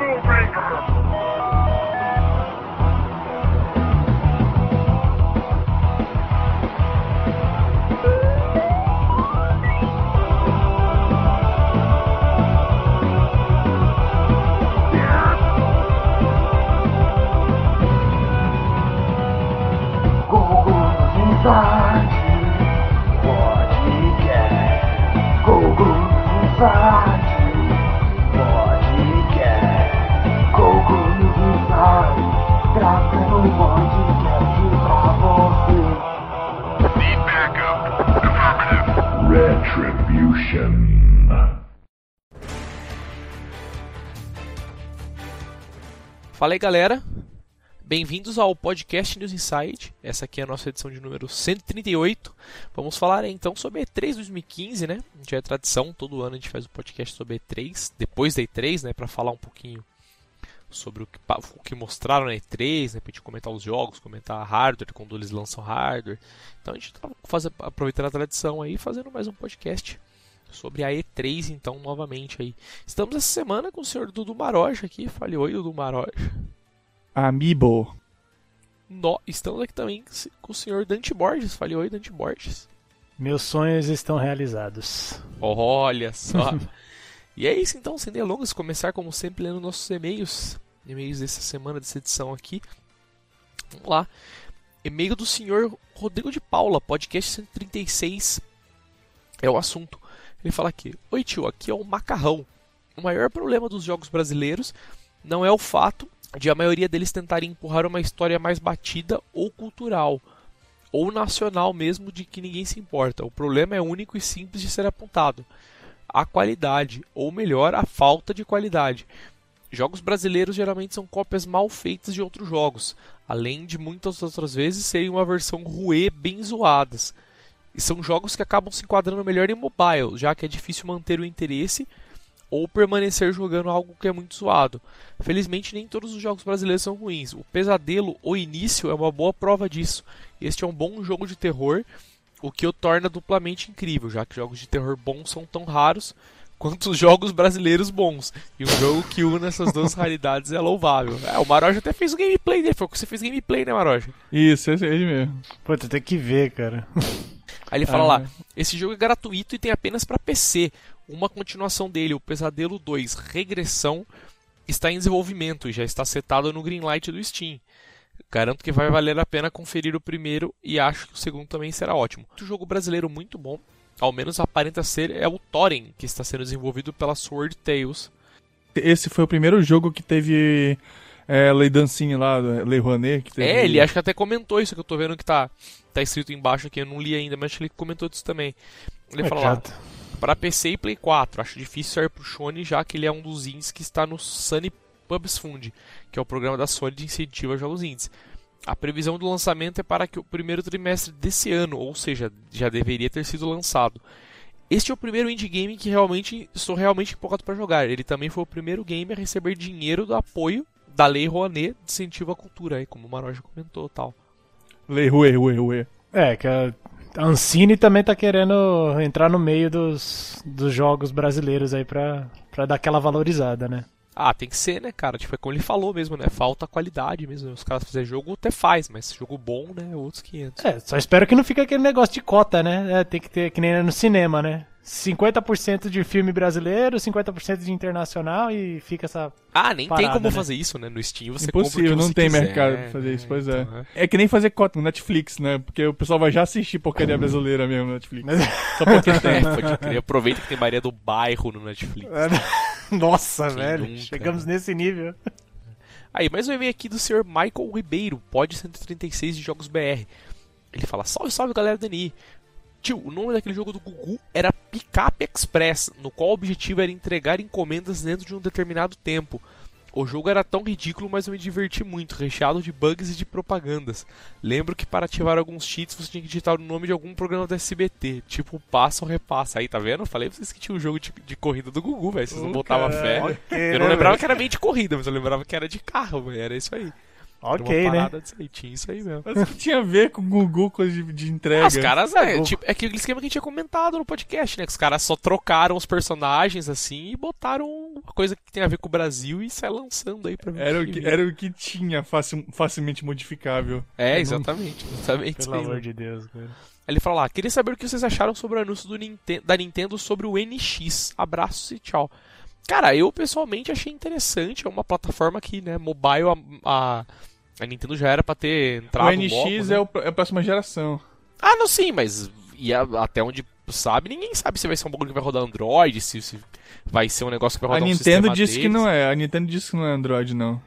deal breaker. Fala aí galera, bem-vindos ao podcast News Inside. Essa aqui é a nossa edição de número 138. Vamos falar então sobre E3 2015, né? Já é tradição, todo ano a gente faz o um podcast sobre E3, depois da E3, né, para falar um pouquinho sobre o que, o que mostraram na E3, né, pra gente comentar os jogos, comentar hardware, quando eles lançam hardware. Então a gente tá fazendo, aproveitando a tradição aí, fazendo mais um podcast sobre a E3, então, novamente aí. Estamos essa semana com o senhor Dudu Maroja aqui. Fale oi, Dudu Maroja. Amiibo. No, estamos aqui também com o senhor Dante Borges. Fale oi, Dante Borges. Meus sonhos estão realizados. Olha só. e é isso então, sem delongas, começar como sempre lendo nossos e-mails. E-mails dessa semana, dessa edição aqui. Vamos lá. E-mail do senhor Rodrigo de Paula, podcast 136. É o assunto. Ele fala aqui: Oi tio, aqui é o macarrão. O maior problema dos jogos brasileiros não é o fato de a maioria deles tentarem empurrar uma história mais batida ou cultural, ou nacional mesmo, de que ninguém se importa. O problema é único e simples de ser apontado: a qualidade, ou melhor, a falta de qualidade. Jogos brasileiros geralmente são cópias mal feitas de outros jogos, além de muitas outras vezes serem uma versão ruê bem zoadas. E são jogos que acabam se enquadrando melhor em mobile, já que é difícil manter o interesse ou permanecer jogando algo que é muito zoado. Felizmente, nem todos os jogos brasileiros são ruins. O Pesadelo, o início, é uma boa prova disso. Este é um bom jogo de terror, o que o torna duplamente incrível, já que jogos de terror bons são tão raros quanto os jogos brasileiros bons. E um jogo que une essas duas raridades é louvável. É, o Maroja até fez o gameplay dele, foi que você fez gameplay, né, Maroja? Isso, é ele mesmo. Pô, tu tem que ver, cara. Aí ele fala ah, lá: esse jogo é gratuito e tem apenas para PC. Uma continuação dele, o Pesadelo 2 Regressão, está em desenvolvimento e já está setado no Greenlight do Steam. Garanto que vai valer a pena conferir o primeiro e acho que o segundo também será ótimo. Outro jogo brasileiro muito bom, ao menos aparenta ser, é o Thorin, que está sendo desenvolvido pela Sword Tales. Esse foi o primeiro jogo que teve é, Lei Dancinha lá, Lei Rouanet. Que teve... É, ele acho que até comentou isso, que eu tô vendo que tá tá escrito embaixo aqui, eu não li ainda, mas ele comentou disso também. Ele é falou lá, para PC e Play 4, acho difícil sair pro Sony, já que ele é um dos indies que está no Sunny Pubs Fund, que é o programa da Sony de incentivo a jogos indies. A previsão do lançamento é para que o primeiro trimestre desse ano, ou seja, já deveria ter sido lançado. Este é o primeiro indie game que realmente estou realmente empolgado para jogar. Ele também foi o primeiro game a receber dinheiro do apoio da Lei Rouanet de incentivo à cultura, aí, como o Maroja comentou tal. Lei Rue, Rue, Rue. É, que a Ancine também tá querendo entrar no meio dos, dos jogos brasileiros aí pra, pra dar aquela valorizada, né? Ah, tem que ser, né, cara? Tipo, é como ele falou mesmo, né? Falta qualidade mesmo. Os caras fazerem jogo até faz, mas jogo bom, né? Outros 500. É, só espero que não fique aquele negócio de cota, né? É, tem que ter, que nem no cinema, né? 50% de filme brasileiro, 50% de internacional e fica essa. Ah, nem parada, tem como né? fazer isso, né? No Steam você Impossível, compra não tem quiser, mercado pra fazer isso, pois é. então, é. É que nem fazer cota no Netflix, né? Porque o pessoal vai já assistir porcaria brasileira mesmo no Netflix. Só porque tem. É, pode crer. Aproveita que tem Maria do Bairro no Netflix. Nossa, Quem velho. nunca, chegamos né? nesse nível. Aí, mais um e-mail aqui do senhor Michael Ribeiro, pod 136 de Jogos BR. Ele fala: Salve, salve galera do NI. Tio, o nome daquele jogo do Gugu era Pickup Express, no qual o objetivo era entregar encomendas dentro de um determinado tempo. O jogo era tão ridículo, mas eu me diverti muito, recheado de bugs e de propagandas. Lembro que para ativar alguns cheats você tinha que digitar o nome de algum programa do SBT, tipo passa ou repassa. Aí, tá vendo? Eu falei pra vocês que tinha um jogo de, de corrida do Gugu, velho. Vocês não botavam fé. ok, eu não né, lembrava velho? que era meio de corrida, mas eu lembrava que era de carro, velho. Era isso aí. Ok, uma né? parada disso aí, tinha isso aí mesmo. Mas o que tinha a ver com o Gugu, coisa de, de entrega? Ah, os caras, é, Google. tipo, é aquele esquema que a gente tinha comentado no podcast, né? Que os caras só trocaram os personagens assim e botaram uma coisa que tem a ver com o Brasil e sai lançando aí pra ver Era o que era o que tinha facil- facilmente modificável. É, exatamente. Exatamente Pelo amor né? de Deus, cara. Ele fala lá, queria saber o que vocês acharam sobre o anúncio do Ninten- da Nintendo sobre o NX. Abraços e tchau. Cara, eu pessoalmente achei interessante. É uma plataforma que, né, mobile, a, a, a Nintendo já era pra ter entrado o NX logo, né? é, o, é a próxima geração. Ah, não, sim, mas e a- até onde sabe, ninguém sabe se vai ser um bagulho que vai rodar Android, se, se vai ser um negócio que vai A rodar um Nintendo sistema disse que deles. não é. A Nintendo disse que não é Android, não.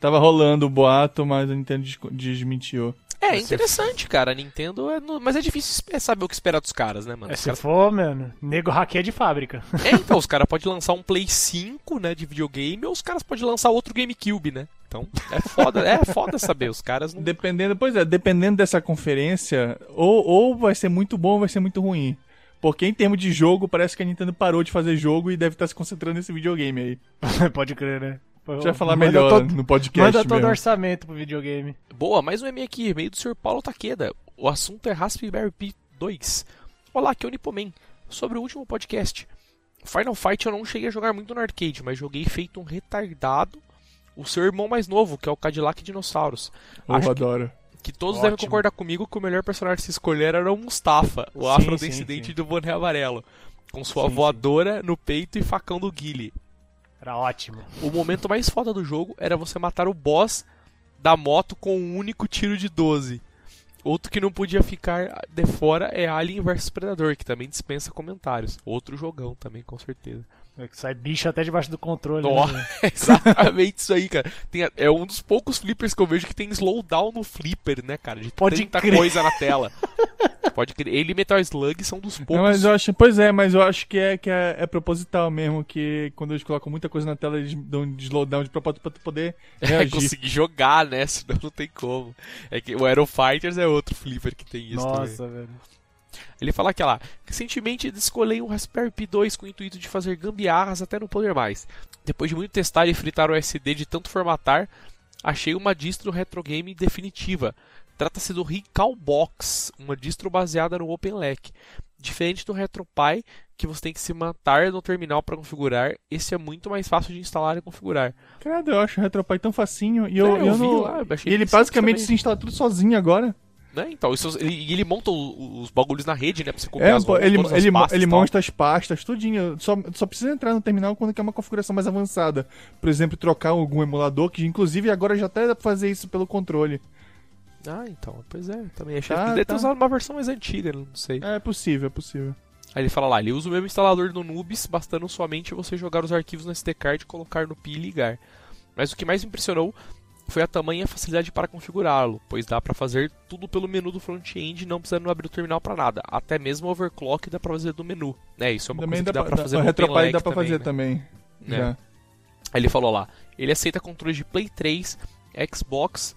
Tava rolando o boato, mas a Nintendo desmentiu. É, interessante, cara. A Nintendo é. no- Mas é difícil espe- saber o que esperar dos caras, né, mano? É, se caras- for, mano, nego hackeia de fábrica. É, então, os caras podem lançar um Play 5, né, de videogame, ou os caras podem lançar outro GameCube, né? Então, é foda, é foda saber. Os caras não. Dependendo, pois é, dependendo dessa conferência, ou, ou vai ser muito bom ou vai ser muito ruim. Porque em termos de jogo, parece que a Nintendo parou de fazer jogo e deve estar se concentrando nesse videogame aí. Pode crer, né? A gente vai falar Manda melhor todo- no podcast Manda todo o mesmo. orçamento pro videogame. Boa, mais um e-mail aqui, e-mail do Sr. Paulo Taqueda. O assunto é Raspberry Pi 2. Olá, aqui é o Nipomen. Sobre o último podcast. Final Fight eu não cheguei a jogar muito no arcade, mas joguei feito um retardado. O seu irmão mais novo, que é o Cadillac Dinossauros. Eu Acho que, adoro. que todos devem Ótimo. concordar comigo que o melhor personagem a se escolher era o Mustafa, o Sim, afrodescendente sim, sim. do boné amarelo. Com sua Sim, sim. voadora no peito e facão do Guile. Era ótimo. O momento mais foda do jogo era você matar o boss da moto com um único tiro de 12. Outro que não podia ficar de fora é Alien vs Predador, que também dispensa comentários. Outro jogão também, com certeza. É que sai bicho até debaixo do controle. Né? é exatamente isso aí, cara. Tem é um dos poucos flippers que eu vejo que tem slowdown no flipper, né, cara? De Pode tanta crer. coisa na tela. Pode crer. Ele e Metal Slug são dos poucos. Não, mas eu acho, pois é, mas eu acho que é que é, é proposital mesmo, que quando eles colocam muita coisa na tela, eles dão um slowdown de propósito pra tu poder É, reagir. conseguir jogar, né? Senão não tem como. É que o Aero Fighters é outro flipper que tem isso também. Nossa, velho. Ele fala aqui lá, recentemente descolei um Raspberry Pi 2 com o intuito de fazer gambiarras até não poder mais. Depois de muito testar e fritar o SD de tanto formatar, achei uma distro retro game definitiva. Trata-se do Recalbox, uma distro baseada no OpenLEC. Diferente do RetroPie, que você tem que se matar no terminal para configurar, esse é muito mais fácil de instalar e configurar. Cara, eu acho o RetroPie tão facinho. E eu, É, eu eu não... lá, eu e ele basicamente também. se instala tudo sozinho agora. Né? Então, isso, ele, e ele monta os bagulhos na rede, né? Pra você copiar É, as, ele, as ele, pastas ele monta as pastas, tudinho. Só, só precisa entrar no terminal quando quer uma configuração mais avançada. Por exemplo, trocar algum emulador, que inclusive agora já até dá pra fazer isso pelo controle. Ah, então, pois é, também achei Tá, que deve ter tá. usado uma versão mais antiga, não sei. É possível, é possível. Aí ele fala lá, ele usa o mesmo instalador do Nubes, bastando somente você jogar os arquivos no SD card, colocar no PI e ligar. Mas o que mais impressionou foi a tamanha facilidade para configurá-lo, pois dá para fazer tudo pelo menu do front-end, não precisando abrir o terminal para nada. Até mesmo overclock dá para fazer do menu. É, isso é uma também coisa dá que dá pra, para fazer no RetroPie dá também, fazer né? também. É. Já. Aí ele falou lá, ele aceita controles de Play 3, Xbox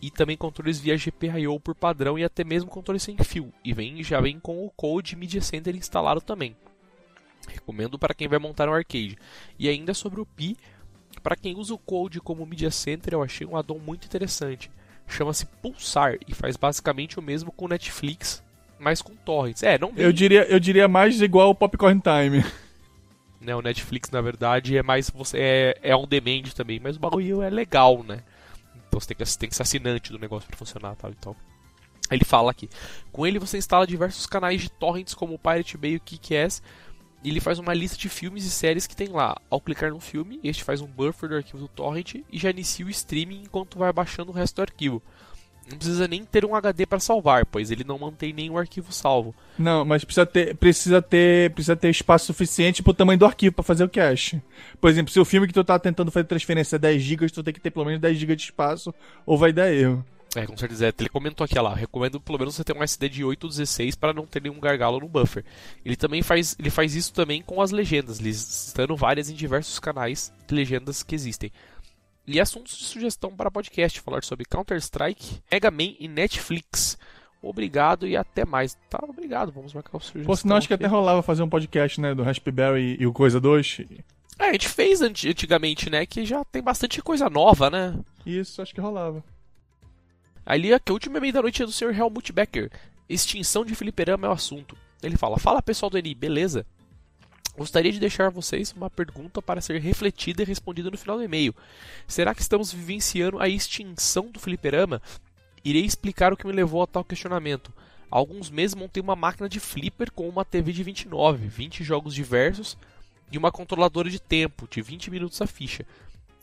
e também controles via GPIO por padrão e até mesmo controles sem fio. E vem, já vem com o Code Media Center instalado também. Recomendo para quem vai montar um arcade. E ainda sobre o Pi, para quem usa o Code como Media Center, eu achei um addon muito interessante. Chama-se Pulsar e faz basicamente o mesmo com o Netflix, mas com torrents. É, não Eu diria, eu diria mais igual o Popcorn Time. né? O Netflix, na verdade, é mais você é, é on demand também, mas o bagulho é legal, né? Então você tem que, tem que ser assinante do negócio para funcionar, tal, então. Aí ele fala aqui: com ele você instala diversos canais de torrents como o Pirate Bay e Kick-Ass. E ele faz uma lista de filmes e séries que tem lá. Ao clicar no filme, este faz um buffer do arquivo do torrent e já inicia o streaming enquanto vai baixando o resto do arquivo. Não precisa nem ter um HD para salvar, pois ele não mantém nenhum arquivo salvo. Não, mas precisa ter, precisa ter, precisa ter espaço suficiente pro tamanho do arquivo pra fazer o cache. Por exemplo, se o filme que tu tá tentando fazer transferência é 10 GB, tu tem que ter pelo menos 10 GB de espaço ou vai dar erro. É, com certeza. Ele comentou aqui, ó lá, recomendo pelo menos você ter um SD de 8 ou 16 para não ter nenhum gargalo no buffer. Ele também faz, ele faz isso também com as legendas, listando várias em diversos canais de legendas que existem. E assuntos de sugestão para podcast, falar sobre Counter-Strike, Mega Man e Netflix. Obrigado e até mais. Tá, obrigado. Vamos marcar o sugestão. Pô, senão acho que até rolava fazer um podcast, né, do Raspberry e o Coisa 2. É, a gente fez anti- antigamente, né? Que já tem bastante coisa nova, né? Isso, acho que rolava. Ali, a última e-mail da noite é do Sr. Helmut Becker. Extinção de fliperama é o assunto. Ele fala: Fala pessoal do NI, beleza? Gostaria de deixar a vocês uma pergunta para ser refletida e respondida no final do e-mail. Será que estamos vivenciando a extinção do fliperama? Irei explicar o que me levou a tal questionamento. Há alguns meses montei uma máquina de flipper com uma TV de 29, 20 jogos diversos e uma controladora de tempo, de 20 minutos a ficha.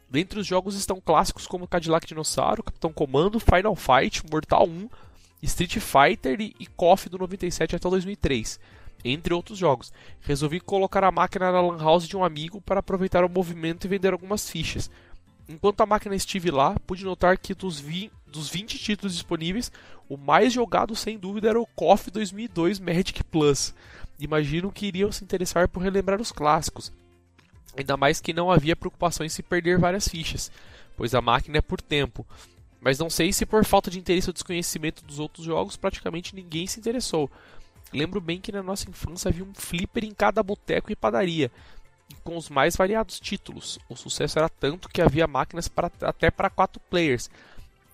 Dentre os jogos estão clássicos como Cadillac Dinossauro, Capitão Comando, Final Fight, Mortal 1, Street Fighter e KOF do 97 até 2003 entre outros jogos. Resolvi colocar a máquina na lan house de um amigo para aproveitar o movimento e vender algumas fichas. Enquanto a máquina estive lá, pude notar que dos, vi dos 20 títulos disponíveis, o mais jogado sem dúvida era o KOF 2002 Magic Plus. Imagino que iriam se interessar por relembrar os clássicos. Ainda mais que não havia preocupação em se perder várias fichas, pois a máquina é por tempo. Mas não sei se por falta de interesse ou desconhecimento dos outros jogos, praticamente ninguém se interessou. Lembro bem que na nossa infância havia um flipper em cada boteco e padaria, com os mais variados títulos. O sucesso era tanto que havia máquinas para, até para quatro players,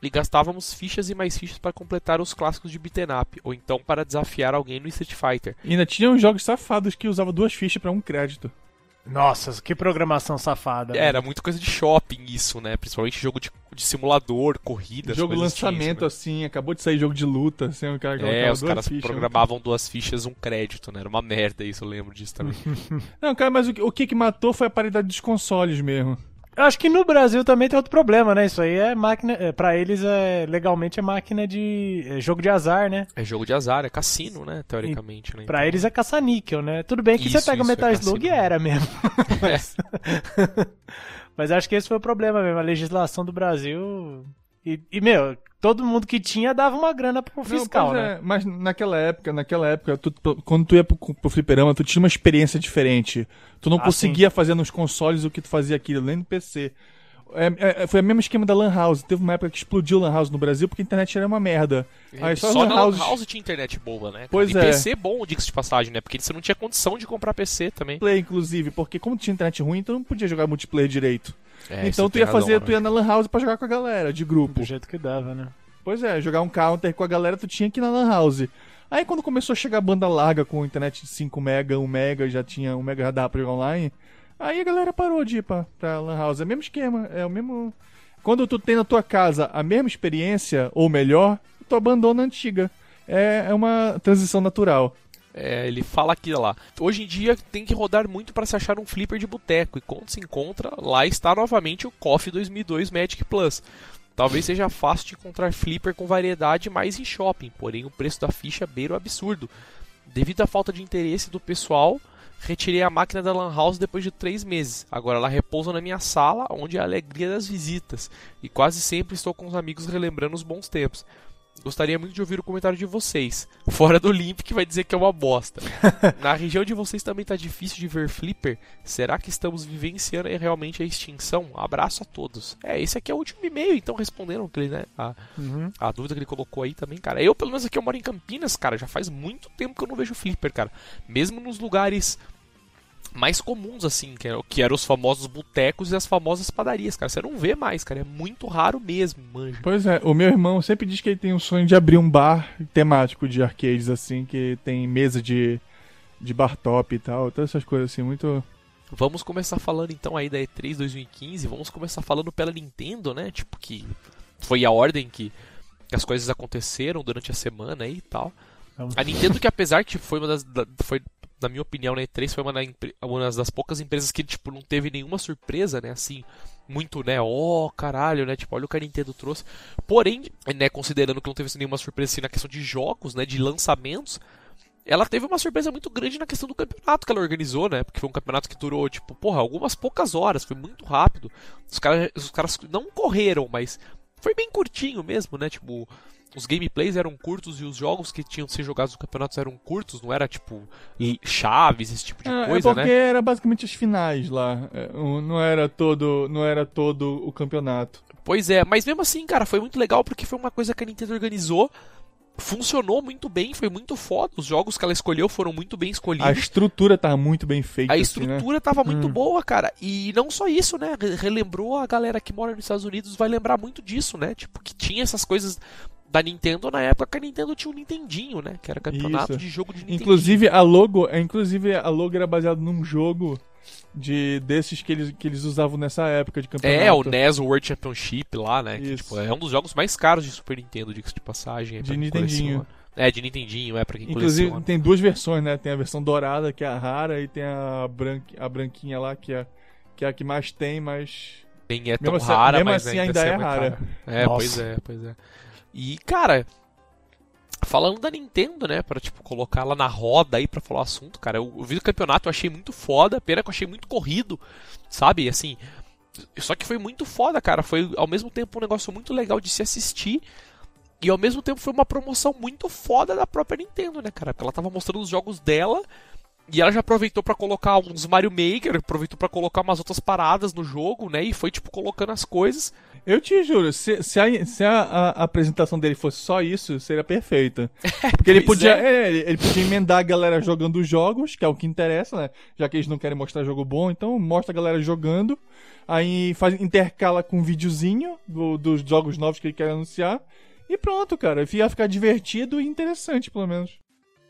e gastávamos fichas e mais fichas para completar os clássicos de beat'em up, ou então para desafiar alguém no Street Fighter. E ainda tinha uns jogos safados que usavam duas fichas para um crédito. Nossa, que programação safada. É, era muito coisa de shopping isso, né? Principalmente jogo de, de simulador, corrida. Jogo lançamento, isso, assim, acabou de sair jogo de luta, assim, o cara É, os caras fichas, programavam muito... duas fichas, um crédito, né? Era uma merda isso, eu lembro disso também. Não, cara, mas o, o que que matou foi a paridade dos consoles mesmo. Eu acho que no Brasil também tem outro problema, né? Isso aí é máquina. É, pra eles, é, legalmente, é máquina de. É jogo de azar, né? É jogo de azar, é cassino, né? Teoricamente, né? Pra eles é caça-níquel, né? Tudo bem que isso, você pega o Metal é Slug e era mesmo. Mas... Mas acho que esse foi o problema mesmo. A legislação do Brasil. E, e meu, todo mundo que tinha dava uma grana pro fiscal, Não, né? É, mas naquela época, naquela época, tu, quando tu ia pro, pro fliperama, tu tinha uma experiência diferente. Tu não ah, conseguia sim. fazer nos consoles o que tu fazia aqui, nem no PC. É, é, foi o mesmo esquema da Lan House. Teve uma época que explodiu Lan House no Brasil porque a internet era uma merda. Aí só, só na Lan House tinha internet boa, né? Pois e é. PC bom, diga-se de passagem, né? Porque você não tinha condição de comprar PC também. Play, inclusive, porque como tinha internet ruim, tu não podia jogar multiplayer direito. É, então tu ia fazer, razão, tu ia na Lan House pra jogar com a galera, de grupo. Do jeito que dava, né? Pois é, jogar um counter com a galera, tu tinha que ir na Lan House. Aí quando começou a chegar banda larga com internet de 5 mega, 1 mega, já tinha 1 mega já dava pra jogar online. Aí a galera parou de ir pra, pra Lan House. É o mesmo esquema, é o mesmo. Quando tu tem na tua casa a mesma experiência, ou melhor, tu abandona a antiga. É, é uma transição natural. É, ele fala aqui lá. Hoje em dia tem que rodar muito para se achar um flipper de boteco e quando se encontra, lá está novamente o KOF 2002 Magic Plus. Talvez seja fácil de encontrar flipper com variedade mais em shopping, porém o preço da ficha beira o absurdo. Devido à falta de interesse do pessoal, retirei a máquina da Lan House depois de três meses. Agora ela repousa na minha sala, onde é a alegria das visitas, e quase sempre estou com os amigos relembrando os bons tempos. Gostaria muito de ouvir o comentário de vocês. Fora do Limp, que vai dizer que é uma bosta. Na região de vocês também tá difícil de ver Flipper? Será que estamos vivenciando realmente a extinção? Abraço a todos. É, esse aqui é o último e-mail, então responderam né, a, uhum. a dúvida que ele colocou aí também, cara. Eu, pelo menos aqui, eu moro em Campinas, cara. Já faz muito tempo que eu não vejo Flipper, cara. Mesmo nos lugares mais comuns, assim, que eram, que eram os famosos botecos e as famosas padarias, cara. Você não vê mais, cara. É muito raro mesmo, manja. Pois é, o meu irmão sempre diz que ele tem um sonho de abrir um bar temático de arcades, assim, que tem mesa de, de bar top e tal, todas essas coisas assim, muito. Vamos começar falando então aí da E3 2015, vamos começar falando pela Nintendo, né? Tipo, que foi a ordem que, que as coisas aconteceram durante a semana aí e tal. A Nintendo que apesar que foi uma das da, foi na minha opinião, na E3 foi uma, uma, das poucas empresas que, tipo, não teve nenhuma surpresa, né, assim, muito, né, oh, caralho, né, tipo, olha o que a Nintendo trouxe. Porém, né, considerando que não teve nenhuma surpresa, assim, na questão de jogos, né, de lançamentos, ela teve uma surpresa muito grande na questão do campeonato que ela organizou, né, porque foi um campeonato que durou, tipo, porra, algumas poucas horas, foi muito rápido. Os caras, os caras não correram, mas foi bem curtinho mesmo, né, tipo os gameplays eram curtos e os jogos que tinham de ser jogados no campeonato eram curtos, não era tipo chaves, esse tipo de é, coisa, é porque né? era basicamente as finais lá, é, não era todo, não era todo o campeonato. Pois é, mas mesmo assim, cara, foi muito legal porque foi uma coisa que a Nintendo organizou funcionou muito bem, foi muito foda. Os jogos que ela escolheu foram muito bem escolhidos. A estrutura tava muito bem feita. A estrutura assim, né? tava muito hum. boa, cara. E não só isso, né? Relembrou a galera que mora nos Estados Unidos, vai lembrar muito disso, né? Tipo, que tinha essas coisas da Nintendo na época que a Nintendo tinha um Nintendinho, né? Que era campeonato Isso. de jogo de Nintendo. Inclusive a logo, é, inclusive a logo era baseado num jogo de desses que eles, que eles usavam nessa época de campeonato. É, o NES World Championship lá, né? Que, tipo, é um dos jogos mais caros de Super Nintendo, diga-se de passagem. é De Nintendinho. coleciona. É, de Nintendinho, é pra quem Inclusive coleciona. tem duas versões, né? Tem a versão dourada, que é a rara, e tem a, branqui, a branquinha lá, que é, que é a que mais tem, mas. Nem é tão Mesmo assim- rara, mesmo mas assim ainda, ainda assim é muito rara. É, Nossa. pois é, pois é. E, cara, falando da Nintendo, né, pra, tipo, colocar ela na roda aí pra falar o assunto, cara, eu, eu vi o campeonato, eu achei muito foda, pena que eu achei muito corrido, sabe, assim... Só que foi muito foda, cara, foi ao mesmo tempo um negócio muito legal de se assistir, e ao mesmo tempo foi uma promoção muito foda da própria Nintendo, né, cara, porque ela tava mostrando os jogos dela... E ela já aproveitou pra colocar uns Mario Maker, aproveitou pra colocar umas outras paradas no jogo, né? E foi, tipo, colocando as coisas. Eu te juro, se, se, a, se a, a- apresentação dele fosse só isso, seria perfeita. Porque ele podia, é. é, ele, ele podia emendar a galera jogando os jogos, que é o que interessa, né? Já que eles não querem mostrar jogo bom, então mostra a galera jogando. Aí faz, intercala com um videozinho do- dos jogos novos que ele quer anunciar. E pronto, cara. Ia ficar divertido e interessante, pelo menos.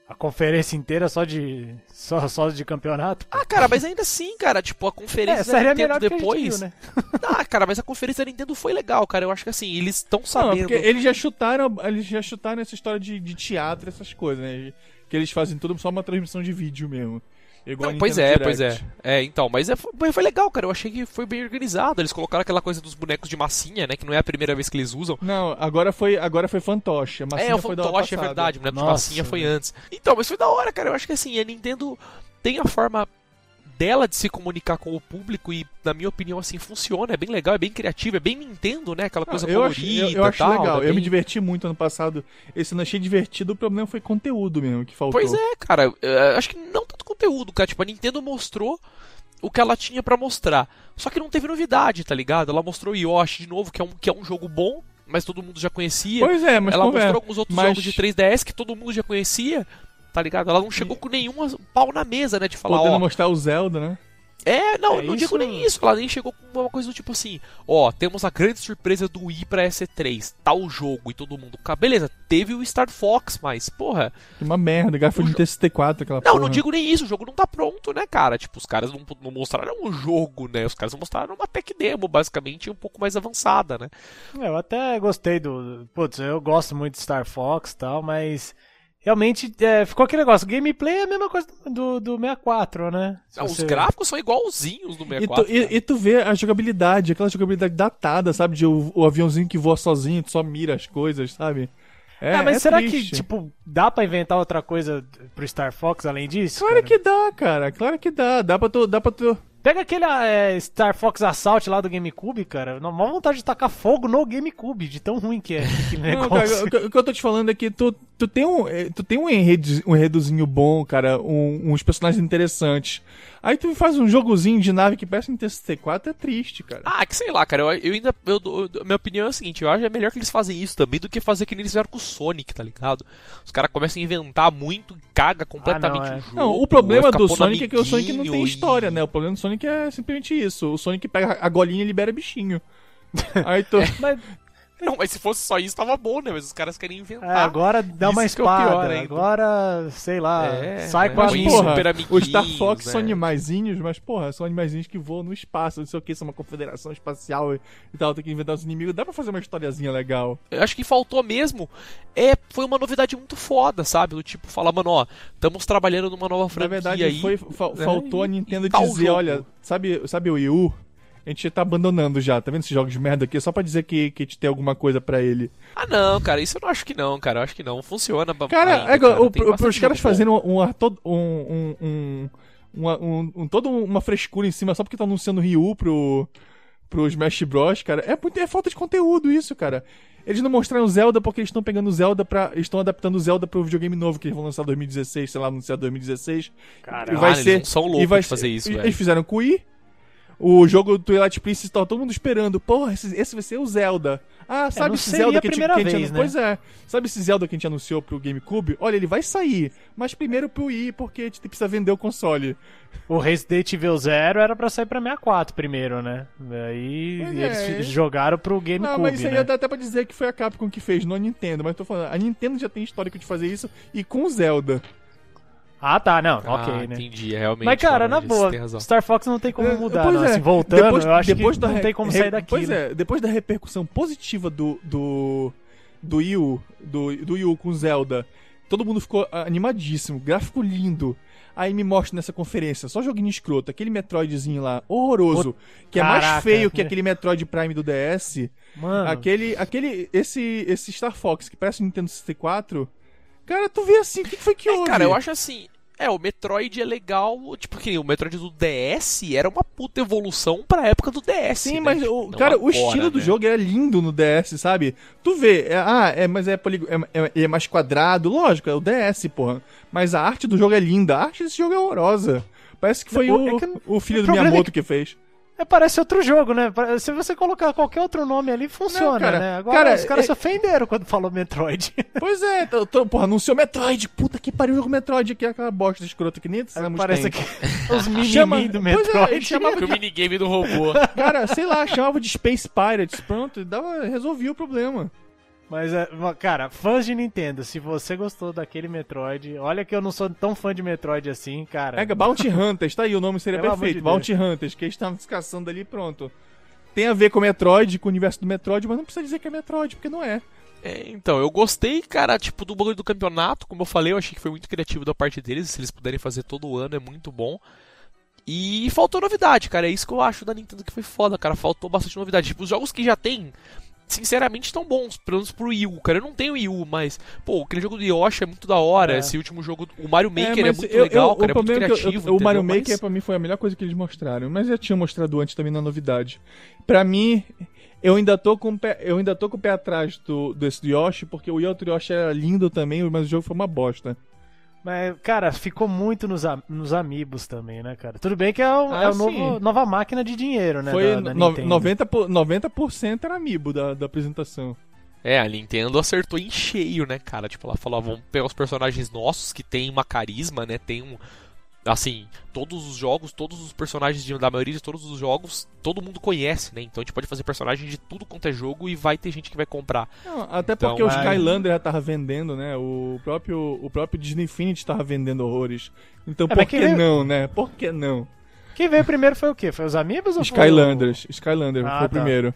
A conferência inteira só de. só, só de campeonato. Ah, cara, mas ainda assim, cara, tipo, a conferência É, da seria Nintendo gente depois. viu, né? Ah, cara, mas a conferência da Nintendo foi legal, cara. Eu acho que assim, eles estão Não, sabendo. porque eles já chutaram, eles já chutaram essa história de, de teatro, essas coisas, né? Que eles fazem tudo só uma transmissão de vídeo mesmo. Igual Não, pois é, Nintendo pois é. Direct. É, então, mas é, foi, legal, cara. Eu achei que foi bem organizado. Eles colocaram aquela coisa dos bonecos de massinha, né? Que não é a primeira vez que eles usam. Não, agora foi, agora foi fantoche. É, o fantoche, é verdade. O boneco de Nossa, massinha foi antes. Então, mas foi da hora, cara. Eu acho que assim, a Nintendo tem a forma dela de se comunicar com o público e, na minha opinião, assim, funciona. É bem legal, é bem criativo, é bem Nintendo, né? Aquela Ah, coisa eu acho, colorida eu, eu acho tal, legal. é Eu me bem- diverti muito ano passado. Esse ano achei divertido, o problema foi conteúdo mesmo que faltou. Pois é, cara. é, acho que não tanto conteúdo, cara. Tipo, a Nintendo mostrou o que ela tinha pra mostrar. Só que não teve novidade, tá ligado? Ela mostrou Yoshi de novo, que é um, que é um jogo bom, mas todo mundo já conhecia. Pois é, mas ela conver- mostrou alguns outros mas- jogos de 3DS que todo mundo já conhecia. Tá ligado? Ela não chegou com nenhum pau na mesa, né? De falar, podendo ó. mostrar o Zelda, né? É, não, É, não isso- digo nem isso. Ela nem chegou com uma coisa do tipo assim: ó, temos a grande surpresa do Wii pra EC3, tal jogo e todo mundo. Beleza, teve o Star Fox, mas, porra. Que uma merda, garfo O de jo- TCT4, aquela Não, porra. não digo nem isso, o jogo não tá pronto, né, cara? Tipo, os caras não, não mostraram um jogo, né? Os caras mostraram uma tech demo, basicamente, um pouco mais avançada, né? É, Eu até gostei do. Putz, eu gosto muito de Star Fox e tal, mas. Realmente é, ficou aquele negócio. Gameplay é a mesma coisa do, do 64, né? Ah, os gráficos são igualzinhos do E 64. tu, e- e tu vê a jogabilidade, aquela jogabilidade datada, sabe? De o, o aviãozinho que voa sozinho, tu só mira as coisas, sabe? É, Ah, mas é será triste. que, tipo, dá pra inventar outra coisa pro Star Fox além disso? Claro cara? que dá, cara. Claro que dá. Dá pra tu. Dá pra tu. Pega aquele é, Star Fox Assault lá do GameCube, cara. Não, maior vontade de tacar fogo no GameCube, de tão ruim que é aquele Não, cara, o, que- o que eu tô te falando é que tu, tu tem um, eh, tu tem um, enredo, um enredozinho bom, cara, um- uns personagens interessantes. Aí tu faz um jogozinho de nave que parece um TCT4, é triste, cara. Ah, que sei lá, cara, eu, eu ainda. Eu, eu- minha opinião é a seguinte: eu acho que é melhor que eles fazem isso também do que fazer que nem eles fizeram com o Sonic, tá ligado? Os caras começam a inventar muito e caga completamente Ah, não, é. o jogo. Não, o problema do Sonic é que o Sonic não tem história, e- né? O problema do Sonic é simplesmente isso. O Sonic pega a golinha e libera bichinho. Aí tu. Mas Não, mas se fosse só isso, tava bom, né? Mas os caras querem é, inventar. agora dá uma Isso que é o espada. pior ainda. agora, sei lá, É, sai né? com a Mas, minha. porra, super os Star Fox né? são animaizinhos, mas, porra, são animaizinhos que voam no espaço, não sei o que, são uma confederação espacial e e tal, tem que inventar os inimigos. Dá pra fazer uma historiazinha legal. Eu acho que faltou mesmo. É, foi uma novidade muito foda, sabe? Do tipo, falar, mano, ó, estamos trabalhando numa nova Na franquia verdade, aí. foi, fa- né? faltou a Nintendo dizer, olha, sabe, sabe o Wii U? A gente tá abandonando já, tá vendo esses jogos de merda aqui? Só pra dizer que, que a gente tem alguma coisa pra ele. Ah, não, cara, isso eu não acho que não, cara. Eu acho que não. Funciona. ba- Cara, ainda, é cara. o, pro- pros caras fazendo um, um, todo- um, um, um, uma- um, um- toda uma frescura em cima só porque tá anunciando Ryu pro, pro Smash Bros, cara, é, muito, é falta de conteúdo isso, cara. Eles não mostraram Zelda porque eles estão pegando Zelda pra. Eles estão adaptando Zelda pro videogame novo que eles vão lançar em 2016, sei lá, anunciar 2016. Cara, E vai eles ser. não são e loucos vai de fazer isso, e- velho. Eles fizeram com o Wii. O jogo do Twilight Princess tava todo mundo esperando. Porra, esse, esse vai ser o Zelda. Ah, É, sabe não esse Zelda que a gente, primeira que a gente vez, né? Pois é. Sabe esse Zelda que a gente anunciou pro GameCube? Olha, ele vai sair, mas primeiro pro Wii, porque a gente precisa vender o console. O Resident Evil Zero era pra sair pra 64 primeiro, né? Aí Pois eles é. jogaram pro GameCube, Ah, mas isso aí né? dá até pra dizer que foi a Capcom que fez, não a Nintendo. Mas tô falando, a Nintendo já tem histórico de fazer isso e com o Zelda. Ah, tá, não, Ah, ok, né? entendi, é, realmente. Mas, cara, na boa. Star Fox não tem como É, mudar, pois não. é. Assim, voltando, Depois- eu acho depois que da não tem como sair daquilo. Pois é, depois da repercussão positiva do do do Wii U, do, do Wii U com Zelda, todo mundo ficou animadíssimo, gráfico lindo. Aí me mostra nessa conferência, só joguinho escroto, aquele Metroidzinho lá, horroroso, que é mais Caraca, feio que né? aquele Metroid Prime do DS. Mano, Aquele, aquele, esse, esse Star Fox que parece um Nintendo 64. Cara, tu vê assim, o que, que foi que É, houve? cara, eu acho assim. É, o Metroid é legal. Tipo, que o Metroid do DS era uma puta evolução pra época do DS. Sim, né? mas, o, cara, o agora, estilo do né? jogo é lindo no DS, sabe? Tu vê, é, ah, é, mas é, poligo, é, é- é mais quadrado, lógico, é o DS, porra. Mas a arte do jogo é linda, a arte desse jogo é horrorosa. Parece que foi Não, o, é que- o filho o do é Miyamoto que fez. É, parece outro jogo, né? Se você colocar qualquer outro nome ali, funciona, Não, cara, né? Agora cara, os caras é- se ofenderam quando falou Metroid. Pois é, tô, tô, porra, anunciou Metroid, puta que pariu o jogo Metroid aqui, aquela bosta escrota que nem Samus Parece tem. que os menininhos Chama- do pois é, Metroid. ele chamava O minigame do robô. Cara, sei lá, chamava de Space Pirates, pronto, dava, resolvia o problema. Mas, é, cara, fãs de Nintendo, se você gostou daquele Metroid, olha que eu não sou tão fã de Metroid assim, cara. Pega Bounty Hunters, tá aí, o nome seria Pelo perfeito. de Bounty Hunters, que eles estavam descaçando ali pronto. Tem a ver com o Metroid, com o universo do Metroid, mas não precisa dizer que é Metroid, porque não é. É, então, eu gostei, cara, tipo, do bagulho do campeonato. Como eu falei, eu achei que foi muito criativo da parte deles. Se eles puderem fazer todo ano, é muito bom. E faltou novidade, cara. É isso que eu acho da Nintendo que foi foda, cara. Faltou bastante novidade. Tipo, os jogos que já tem, sinceramente, estão bons. Pelo menos pro Wii U, cara. Eu não tenho Wii U, mas, pô, aquele jogo do Yoshi é muito da hora. É. Esse último jogo, o Mario Maker é, mas muito eu- legal, eu- cara. É muito é criativo. eu- o Mario? Maker Mas- pra mim foi a melhor coisa que eles mostraram, mas já tinham mostrado antes também na novidade. Pra mim, eu ainda tô com o pé, eu ainda tô com o pé atrás do desse do Yoshi, porque o outro Yoshi era lindo também, mas o jogo foi uma bosta. Mas, cara, ficou muito nos, nos Amiibos também, né, cara? Tudo bem que é, o, Ah, é o novo, nova máquina de dinheiro, né? foi da, da no, Nintendo. 90, por- 90% era amiibo da, da apresentação. É, a Nintendo acertou em cheio, né, cara? Tipo, ela falou, ah, vamos pegar os personagens nossos que tem uma carisma, né? Tem um. Assim, todos os jogos, todos os personagens de- da maioria de todos os jogos, todo mundo conhece, né? Então a gente pode fazer personagem de tudo quanto é jogo e vai ter gente que vai comprar. Não, até Então, porque o mas- Skylander já tava vendendo, né? O próprio, o próprio Disney Infinity tava vendendo horrores. Então É, por que veio- não, né? Por que não? Quem veio primeiro foi o quê? Foi os Amiibos ou foi o- Skylanders. Skylander Ah, foi o tá. primeiro.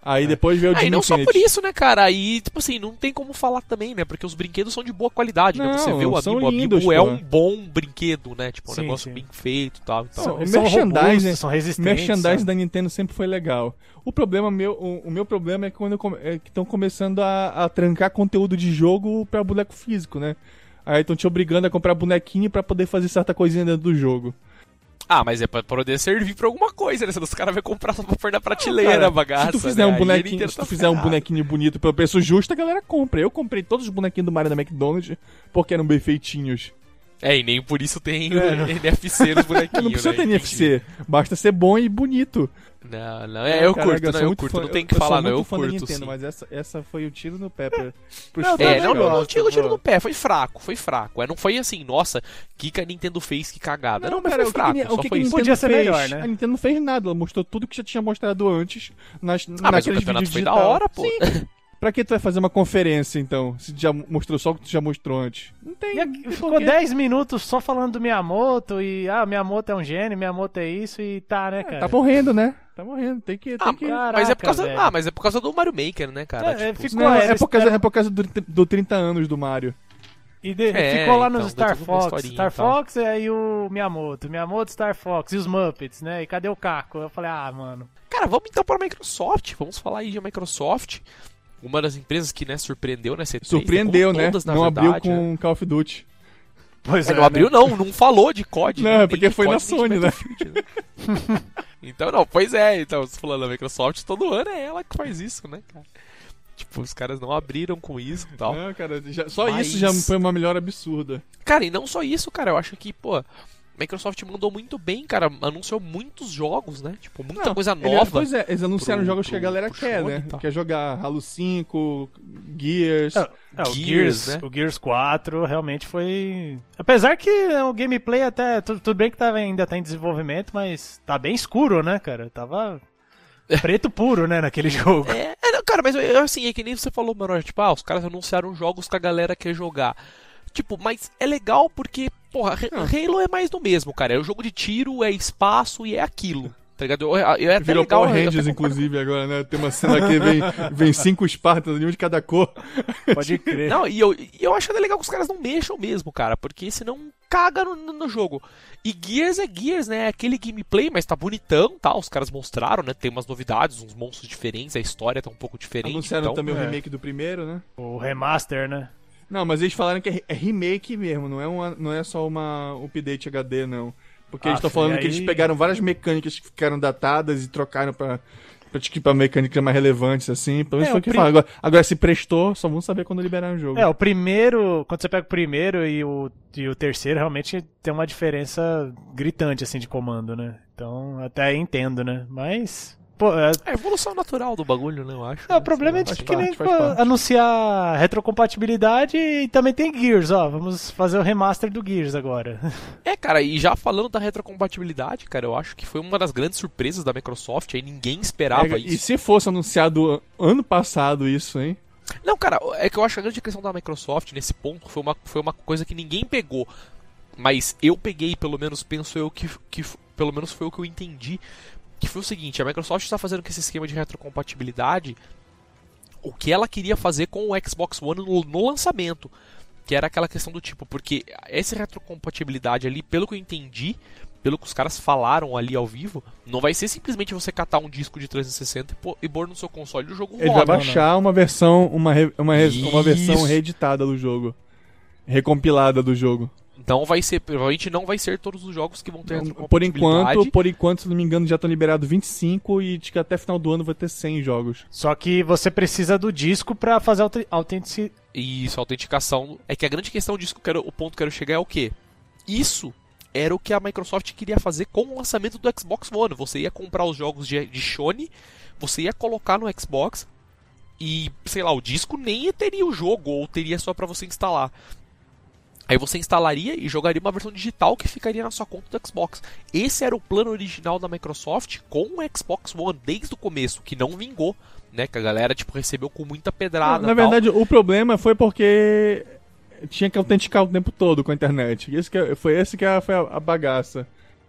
Aí depois veio o Ah, e Disney não só Infinity. por isso, né, cara? Aí, tipo assim, não tem como falar também, né? Porque os brinquedos são de boa qualidade, né? Não, Você vê o são Amiibo, o lindos, Amiibo é pô. um bom brinquedo, né? Tipo, um Sim, negócio sim. bem feito e tal. Então, São, o eles são merchandising- robustos, são resistentes. merchandising sabe? da Nintendo sempre foi legal. O problema meu, o, o meu problema é quando come- é que estão começando a, a trancar conteúdo de jogo pra boneco físico, né? Aí estão te obrigando a comprar bonequinho pra poder fazer certa coisinha dentro do jogo. Ah, mas é pra poder servir pra alguma coisa, né? Senão os caras vão comprar só pra pôr na prateleira Cara, a bagaça. se tu fizer né? um bonequinho, se tu fizer um bonequinho bonito pelo preço justo, a galera compra. Eu comprei todos os bonequinhos do Mario da McDonald's porque eram bem feitinhos. É, e nem por isso tem É, não- NFC nos bonequinhos. não precisa né? ter NFC, basta ser bom e bonito. Não, não, é, eu Caraca, curto, não, sou eu muito curto, fã- não tem que eu falar, não, eu da curto, Nintendo, sim. mas essa, essa foi o tiro no pé pra, pros Não. É, não, não, não tiro o tiro no pé, foi fraco, foi fraco. É, não foi assim, nossa, o que, que a Nintendo fez, que cagada. Não, mas cara, foi o que fraco, que, só o que, que Podia ser fez? melhor, né? A Nintendo não fez nada, ela mostrou tudo que já tinha mostrado antes nas, Ah, mas o naqueles campeonato vídeos foi da digital. hora, pô. Sim. Pra que tu vai fazer uma conferência, então? Se já mostrou só o que tu já mostrou antes. Não tem. E aqui ficou porquê. 10 minutos só falando do Miyamoto e ah, Miyamoto é um gênio, Miyamoto é isso e tá, né, cara? Tá morrendo, né? Tá morrendo. Tem que. Tem Ah, que... Caraca, mas é por causa, velho. ah, mas é por causa do Mario Maker, né, cara? É, Tipo, ficou- Não, é, é, por causa, é por causa do, do 30 anos do Mario. E de- É, ficou lá então, nos deu Star Fox. Star e tal. Fox e aí o Miyamoto. Miyamoto, Star Fox e os Muppets, né? E cadê o Caco? Eu falei, ah, mano. Cara, vamos então para a Microsoft. Vamos falar aí de Microsoft. Uma das empresas que, né, surpreendeu nessa E3, Surpreendeu, né? todas, na Não abriu verdade, né? com Call of Duty. Pois É, não abriu não, não falou de COD. Não, né? é porque de foi COD, na Sony, né? Né? então, não, pois é, então, você falando da Microsoft, todo ano é ela que faz isso, né, cara? Tipo, os caras não abriram com isso e tal. Não, cara, já- só Mas- isso já foi uma melhora absurda. Cara, e não só isso, cara, eu acho que, pô, Microsoft mandou muito bem, cara. Anunciou muitos jogos, né? Tipo, muita Não, coisa ele- nova. pois é, eles anunciaram pro- jogos que a pro- galera pro quer, Sony né? tal. Quer jogar Halo 5, Gears. É, é, o, Gears, Gears, né? o Gears 4 realmente foi. Apesar que o gameplay até. Tudo, tudo bem que tava, ainda tá em desenvolvimento, mas tá bem escuro, né, cara? Tava preto puro, né, naquele jogo. É, é, não, cara, mas eu, assim, é que nem você falou, mano, tipo, ah, os caras anunciaram jogos que a galera quer jogar. Tipo, mas é legal porque, porra, Re- Halo é mais do mesmo, cara. É o jogo de tiro, é espaço e é aquilo. Tá ligado? Eu, eu, é até Virou legal, Power eu Rangers, inclusive, agora, né? Tem uma cena que vem, vem cinco Espartas, um de cada cor. Pode crer. Não, e eu, e eu acho até legal que os caras não mexam mesmo, cara, porque senão caga no, no- jogo. E Gears é Gears, né? É aquele gameplay, mas tá bonitão, tá? Os caras mostraram, né? Tem umas novidades, uns monstros diferentes, a história tá um pouco diferente. Anunciaram então... também o é. remake do primeiro, né? O remaster, né? Não, mas eles falaram que é é remake mesmo, não é, uma, não é só uma update HD, não. Porque eles Ah, estão falando e que eles aí- pegaram várias mecânicas que ficaram datadas e trocaram pra, pra, pra mecânicas mais relevantes, assim. Pelo menos É, foi o que pri- falaram. Agora, agora, se prestou, só vamos saber quando liberar o jogo. É, o primeiro. Quando você pega o primeiro e o, e o terceiro, realmente tem uma diferença gritante, assim, de comando, né? Então, até entendo, né? Mas. Pô, é, É a evolução natural do bagulho, né? Eu acho. É, o problema é de que nem parte, anunciar retrocompatibilidade e também tem Gears, ó. Vamos fazer o remaster do Gears agora. É, cara, e já falando da retrocompatibilidade, cara, eu acho que foi uma das grandes surpresas da Microsoft, aí ninguém esperava É, e isso. se fosse anunciado ano passado isso, hein? Não, cara, é que eu acho que a grande questão da Microsoft nesse ponto foi uma, foi uma coisa que ninguém pegou. Mas eu peguei, pelo menos, penso eu que, que pelo menos foi o que eu entendi. Que foi o seguinte, a Microsoft está fazendo com esse esquema de retrocompatibilidade o que ela queria fazer com o Xbox One no, no lançamento. Que era aquela questão do tipo, porque essa retrocompatibilidade ali, pelo que eu entendi, pelo que os caras falaram ali ao vivo, não vai ser simplesmente você catar um disco de 360 e pôr, e pôr no seu console e o jogo Ele vai roda. baixar uma versão, uma, re- uma, res- uma versão reeditada do jogo. Recompilada do jogo. Então vai ser, provavelmente não vai ser todos os jogos que vão ter Por enquanto, por enquanto, se não me engano, já estão liberados 25 e diz que até final do ano vai ter 100 jogos. Só que você precisa do disco pra fazer a autenticidade. Isso, a autenticação. É que a grande questão disso, que quero, o ponto que eu quero chegar é o quê? Isso era o que a Microsoft queria fazer com o lançamento do Xbox One. Você ia comprar os jogos de, de Sony, você ia colocar no Xbox e, sei lá, o disco nem teria o jogo, ou teria só pra você instalar. Aí você instalaria e jogaria uma versão digital que ficaria na sua conta do Xbox. Esse era o plano original da Microsoft com o Xbox One desde o começo, que não vingou, né? Que a galera tipo recebeu com muita pedrada. Na verdade, o problema foi porque tinha que autenticar o tempo todo com a internet. Isso que é- foi esse que é- foi a, a bagaça.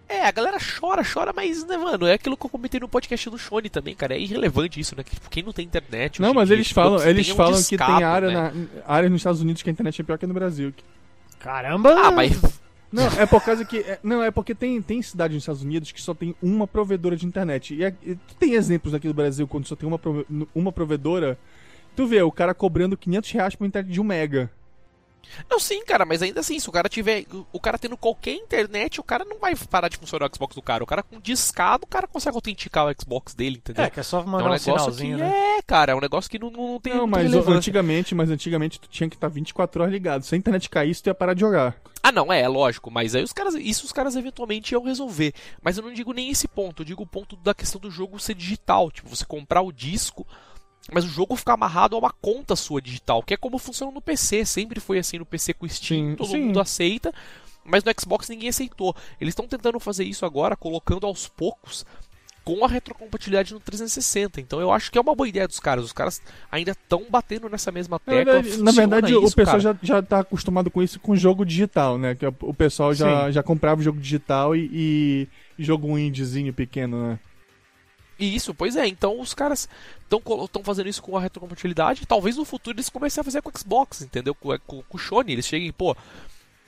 É, a galera chora, chora, mas, né, mano, é aquilo que eu comentei no podcast do Shone também, cara. É irrelevante isso, né? Que, quem não tem internet. Não, mas eles falam, eles falam que tem área né? na, áreas nos Estados Unidos que a internet é pior que no Brasil. Caramba! Ah, mas. Não, é por causa que. é- não, é porque tem, tem cidade nos Estados Unidos que só tem uma provedora de internet. E, é- e tu tem exemplos aqui do Brasil quando só tem uma, prove- uma provedora. Tu vê, o cara cobrando 500 reais por internet de 1 mega. Não, sim, cara, mas ainda assim, se o cara tiver. O cara tendo qualquer internet, o cara não vai parar de funcionar o Xbox do cara. O cara com discado, o cara consegue autenticar o Xbox dele, entendeu? É, que é só É mandar um um, negócio sinalzinho, que, né? É, cara, é um negócio que não, não, não tem. Não, mas relevância. antigamente, mas antigamente tu tinha que estar 24 horas ligado. Se a internet caísse, tu ia parar de jogar. Ah, não, é, lógico, mas aí os caras, isso os caras eventualmente iam resolver. Mas eu não digo nem esse ponto, eu digo o ponto da questão do jogo ser digital, tipo, você comprar o disco, mas o jogo ficar amarrado a uma conta sua digital, que é como funciona no PC, sempre foi assim no PC com Steam, Sim, todo sim. mundo aceita, mas no Xbox ninguém aceitou. Eles estão tentando fazer isso agora, colocando aos poucos com a retrocompatibilidade no 360. Então eu acho que é uma boa ideia dos caras. Os caras ainda estão batendo nessa mesma tecla. na verdade, isso, o pessoal cara. já, já tá acostumado com isso com jogo digital, né? Que o pessoal já, Sim. já comprava o jogo digital e, e jogo indiezinho pequeno, né? E isso, pois é. Então os caras estão fazendo isso com a retrocompatibilidade. Talvez no futuro eles comecem a fazer com o Xbox, entendeu? Com, com, com o Sony. Eles cheguem, pô,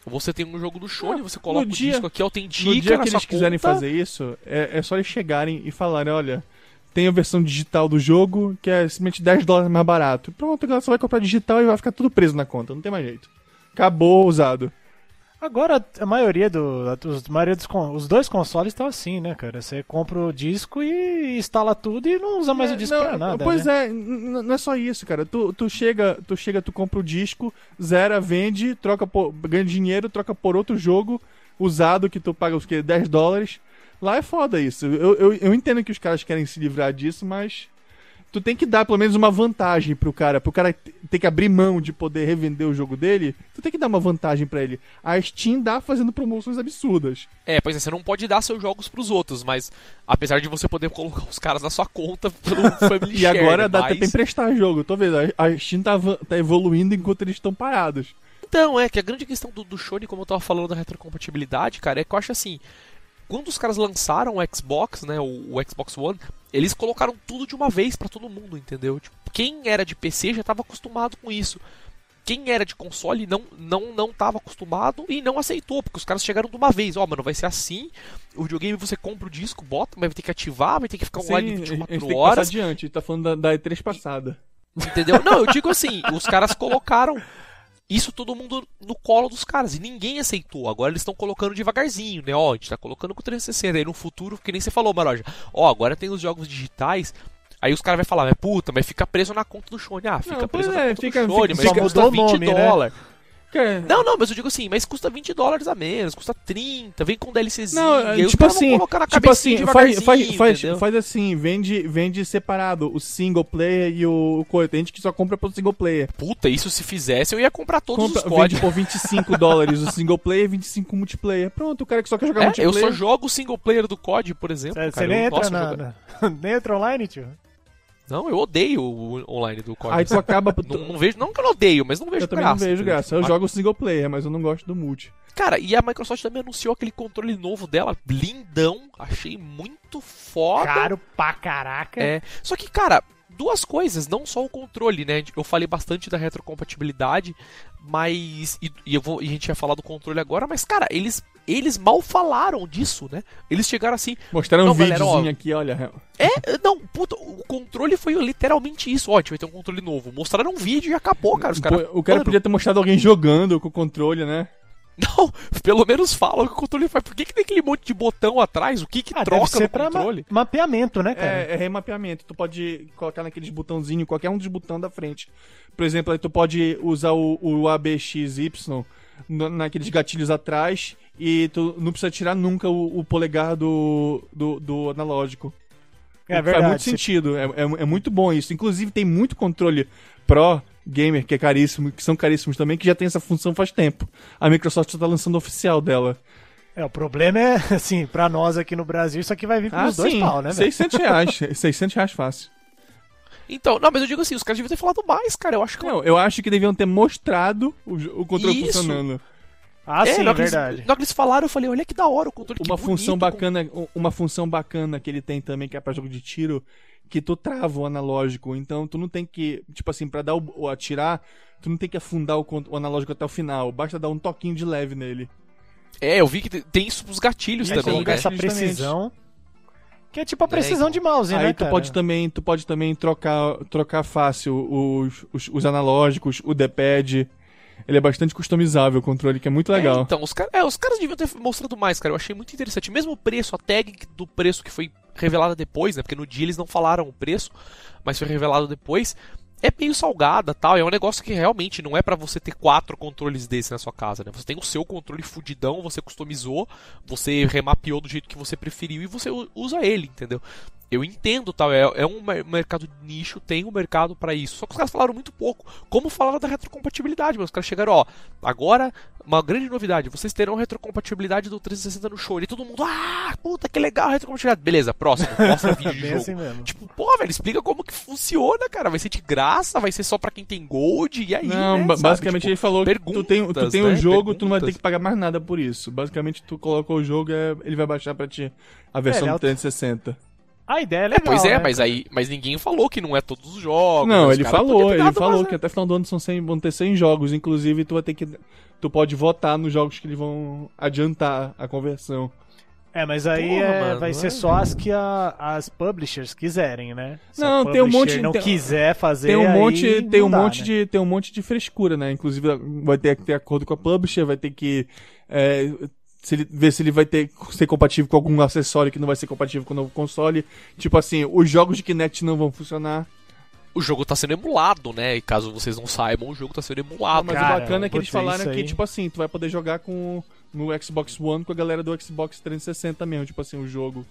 você tem um jogo do Sony, você coloca no o dia- disco aqui, autentica No dia que eles quiserem conta. fazer isso, é, é só eles chegarem e falarem, olha, tem a versão digital do jogo, que é simplesmente 10 dólares mais barato. Pronto, agora você vai comprar digital e vai ficar tudo preso na conta, não tem mais jeito. Acabou usado. Agora, a maioria, do, os, a maioria dos os dois consoles estão assim, né, cara? Você compra o disco e instala tudo e não usa mais É, o disco não, pra nada. Pois né? é, não é só isso, cara. Tu, tu chega, tu chega, tu compra o disco, zera, vende, troca por, ganha dinheiro, troca por outro jogo. usado que tu paga os que 10 dólares. Lá é foda isso. Eu, eu, eu entendo que os caras querem se livrar disso, mas tu tem que dar pelo menos uma vantagem pro cara, pro cara ter que abrir mão de poder revender o jogo dele, tu tem que dar uma vantagem para ele. A Steam dá fazendo promoções absurdas. É, pois é, você não pode dar seus jogos pros outros, mas apesar de você poder colocar os caras na sua conta pelo Family E agora dá mas... até pra emprestar jogo, tô vendo, a Steam tá, tá evoluindo enquanto eles estão parados. Então, é que a grande questão do, do Shone, como eu tava falando da retrocompatibilidade, cara, é que eu acho assim, quando os caras lançaram o Xbox, né, o, o Xbox One, eles colocaram tudo de uma vez para todo mundo, entendeu? Tipo, quem era de PC já estava acostumado com isso. Quem era de console não não não estava acostumado e não aceitou, porque os caras chegaram de uma vez, ó, oh, mano, vai ser assim. O videogame você compra o disco, bota, mas vai ter que ativar, vai ter que ficar online Sim, 24 a gente horas. Tem que adiante, tá falando da, da E3 passada. Entendeu? Não, eu digo assim, os caras colocaram isso todo mundo no colo dos caras. E ninguém aceitou. Agora eles estão colocando devagarzinho, né? Ó, a gente tá colocando com 360. Aí no futuro, que nem você falou, Maroja. Ó, agora tem os jogos digitais. Aí os caras vão falar, mas puta, mas fica preso na conta do Shone. Ah, fica não, preso na é, conta fica, do Shone, fica, mas custa 20 nome, dólares. Né? É. Não, não, mas eu digo assim, mas custa 20 dólares a menos, custa 30, vem com DLCzinho. Não, tipo assim, tipo assim, faz, faz, faz, faz assim, vende, vende separado o single player e o coisa. Tem gente que só compra pro single player. Puta, isso se fizesse, eu ia comprar todos compra, os códigos. Vende por 25 dólares o single player e 25 multiplayer. Pronto, o cara que só quer jogar é, multiplayer. Eu só jogo o single player do COD, por exemplo. Você nem entra na, na, nem entra online, tio? Não, eu odeio o online do COD. Aí tu acaba. não, não, vejo, não que eu não odeio, mas não vejo eu graça. Eu também não vejo graça. Eu jogo single player, mas eu não gosto do multi. Cara, e a Microsoft também anunciou aquele controle novo dela, lindão. Achei muito foda. Caro pra caraca. É. Só que, cara, duas coisas, não só o controle, né? Eu falei bastante da retrocompatibilidade, mas. E, e, eu vou, e a gente ia falar do controle agora, mas, cara, eles eles mal falaram disso, né? Eles chegaram assim. Mostraram um videozinho aqui, olha. É, não, puta, o controle foi literalmente isso. Ó, a gente vai ter um controle novo. Mostraram um vídeo e acabou, cara. Os cara, o cara podia ter mostrado alguém jogando com o controle, né? Não, pelo menos fala o que o controle faz. Por que, que tem aquele monte de botão atrás? O que que ah, troca no controle? Ma mapeamento, né, cara? É, é remapeamento. Tu pode colocar naqueles botãozinhos, qualquer um dos botões da frente. Por exemplo, aí tu pode usar o, o ABXY naqueles gatilhos atrás e tu não precisa tirar nunca o, o polegar do, do, do, analógico. É verdade. Faz muito sentido, é, é, é, muito bom isso. Inclusive tem muito controle Pro Gamer, que é caríssimo, que são caríssimos também, que já tem essa função faz tempo. A Microsoft está lançando o oficial dela. É, o problema é, assim, pra nós aqui no Brasil, isso aqui vai vir com ah, os dois pau, né, velho? 600 reais, 600 reais fácil. Então, não, mas eu digo assim, os caras deviam ter falado mais, cara. Eu acho que. Não, eu acho que deviam ter mostrado o, o controle Isso. funcionando. Ah, é, sim, é verdade. Eles, na que eles falaram, eu falei, olha que da hora o controle. Uma função bonito, bacana, com... uma função bacana que ele tem também, que é para jogo de tiro, que tu trava o analógico. Então tu não tem que, tipo assim, para dar o, o, atirar, tu não tem que afundar o, o, analógico até o final. Basta dar um toquinho de leve nele. É, eu vi que tem isso pros gatilhos é, também. Né? essa precisão. Que é tipo a precisão é, de mouse, aí né? Aí tu pode também, tu pode também trocar, trocar fácil os, os, os analógicos, o D-pad. Ele é bastante customizável o controle, que é muito legal. É, então, os, car é, os caras deviam ter mostrado mais, cara. Eu achei muito interessante. Mesmo o preço, a tag do preço que foi revelada depois, né? Porque no dia eles não falaram o preço, mas foi revelado depois é meio salgada tal. É um negócio que realmente não é para você ter quatro controles desse na sua casa, né? Você tem o seu controle fudidão, você customizou, você remapeou do jeito que você preferiu e você usa ele, entendeu? Eu entendo, tal, é, é um mercado de nicho, tem um mercado para isso. Só que os caras falaram muito pouco. Como falaram da retrocompatibilidade, mas os caras chegaram, ó, agora uma grande novidade, vocês terão retrocompatibilidade do 360 no show. E todo mundo, ah, puta que legal, retrocompatibilidade. Beleza, próximo, mostra vídeo de jogo. Assim mesmo. Tipo, pô, velho, explica como que funciona, cara. Vai ser de graça, vai ser só para quem tem gold, e aí, Não, né, basicamente tipo, ele falou que tu tem, tu tem né? o jogo, perguntas. tu não vai ter que pagar mais nada por isso. Basicamente tu colocou o jogo, é, ele vai baixar para ti a versão é, do 360. A ideia é legal. É, pois é, né, mas aí, mas ninguém falou que não é todos os jogos. Não, ele falou, ele falou que até final do ano são 100, vão ter 100 jogos, inclusive tu vai ter que tu pode votar nos jogos que eles vão adiantar a conversão. É, mas aí Porra, é, mano, vai ser é? só as que a, as publishers quiserem, né? Se não, tem um monte não tem, quiser fazer tem um monte, tem um dá, monte né? de tem um monte de frescura, né? Inclusive vai ter que ter acordo com a publisher, vai ter que é, se ele, ver se ele vai ter ser compatível com algum acessório que não vai ser compatível com o novo console. Tipo assim, os jogos de Kinect não vão funcionar. O jogo tá sendo emulado, né? E caso vocês não saibam, o jogo tá sendo emulado. Não, mas Cara, o bacana é que eles falaram que, tipo assim, tu vai poder jogar com, no Xbox One com a galera do Xbox 360 mesmo, tipo assim, o jogo.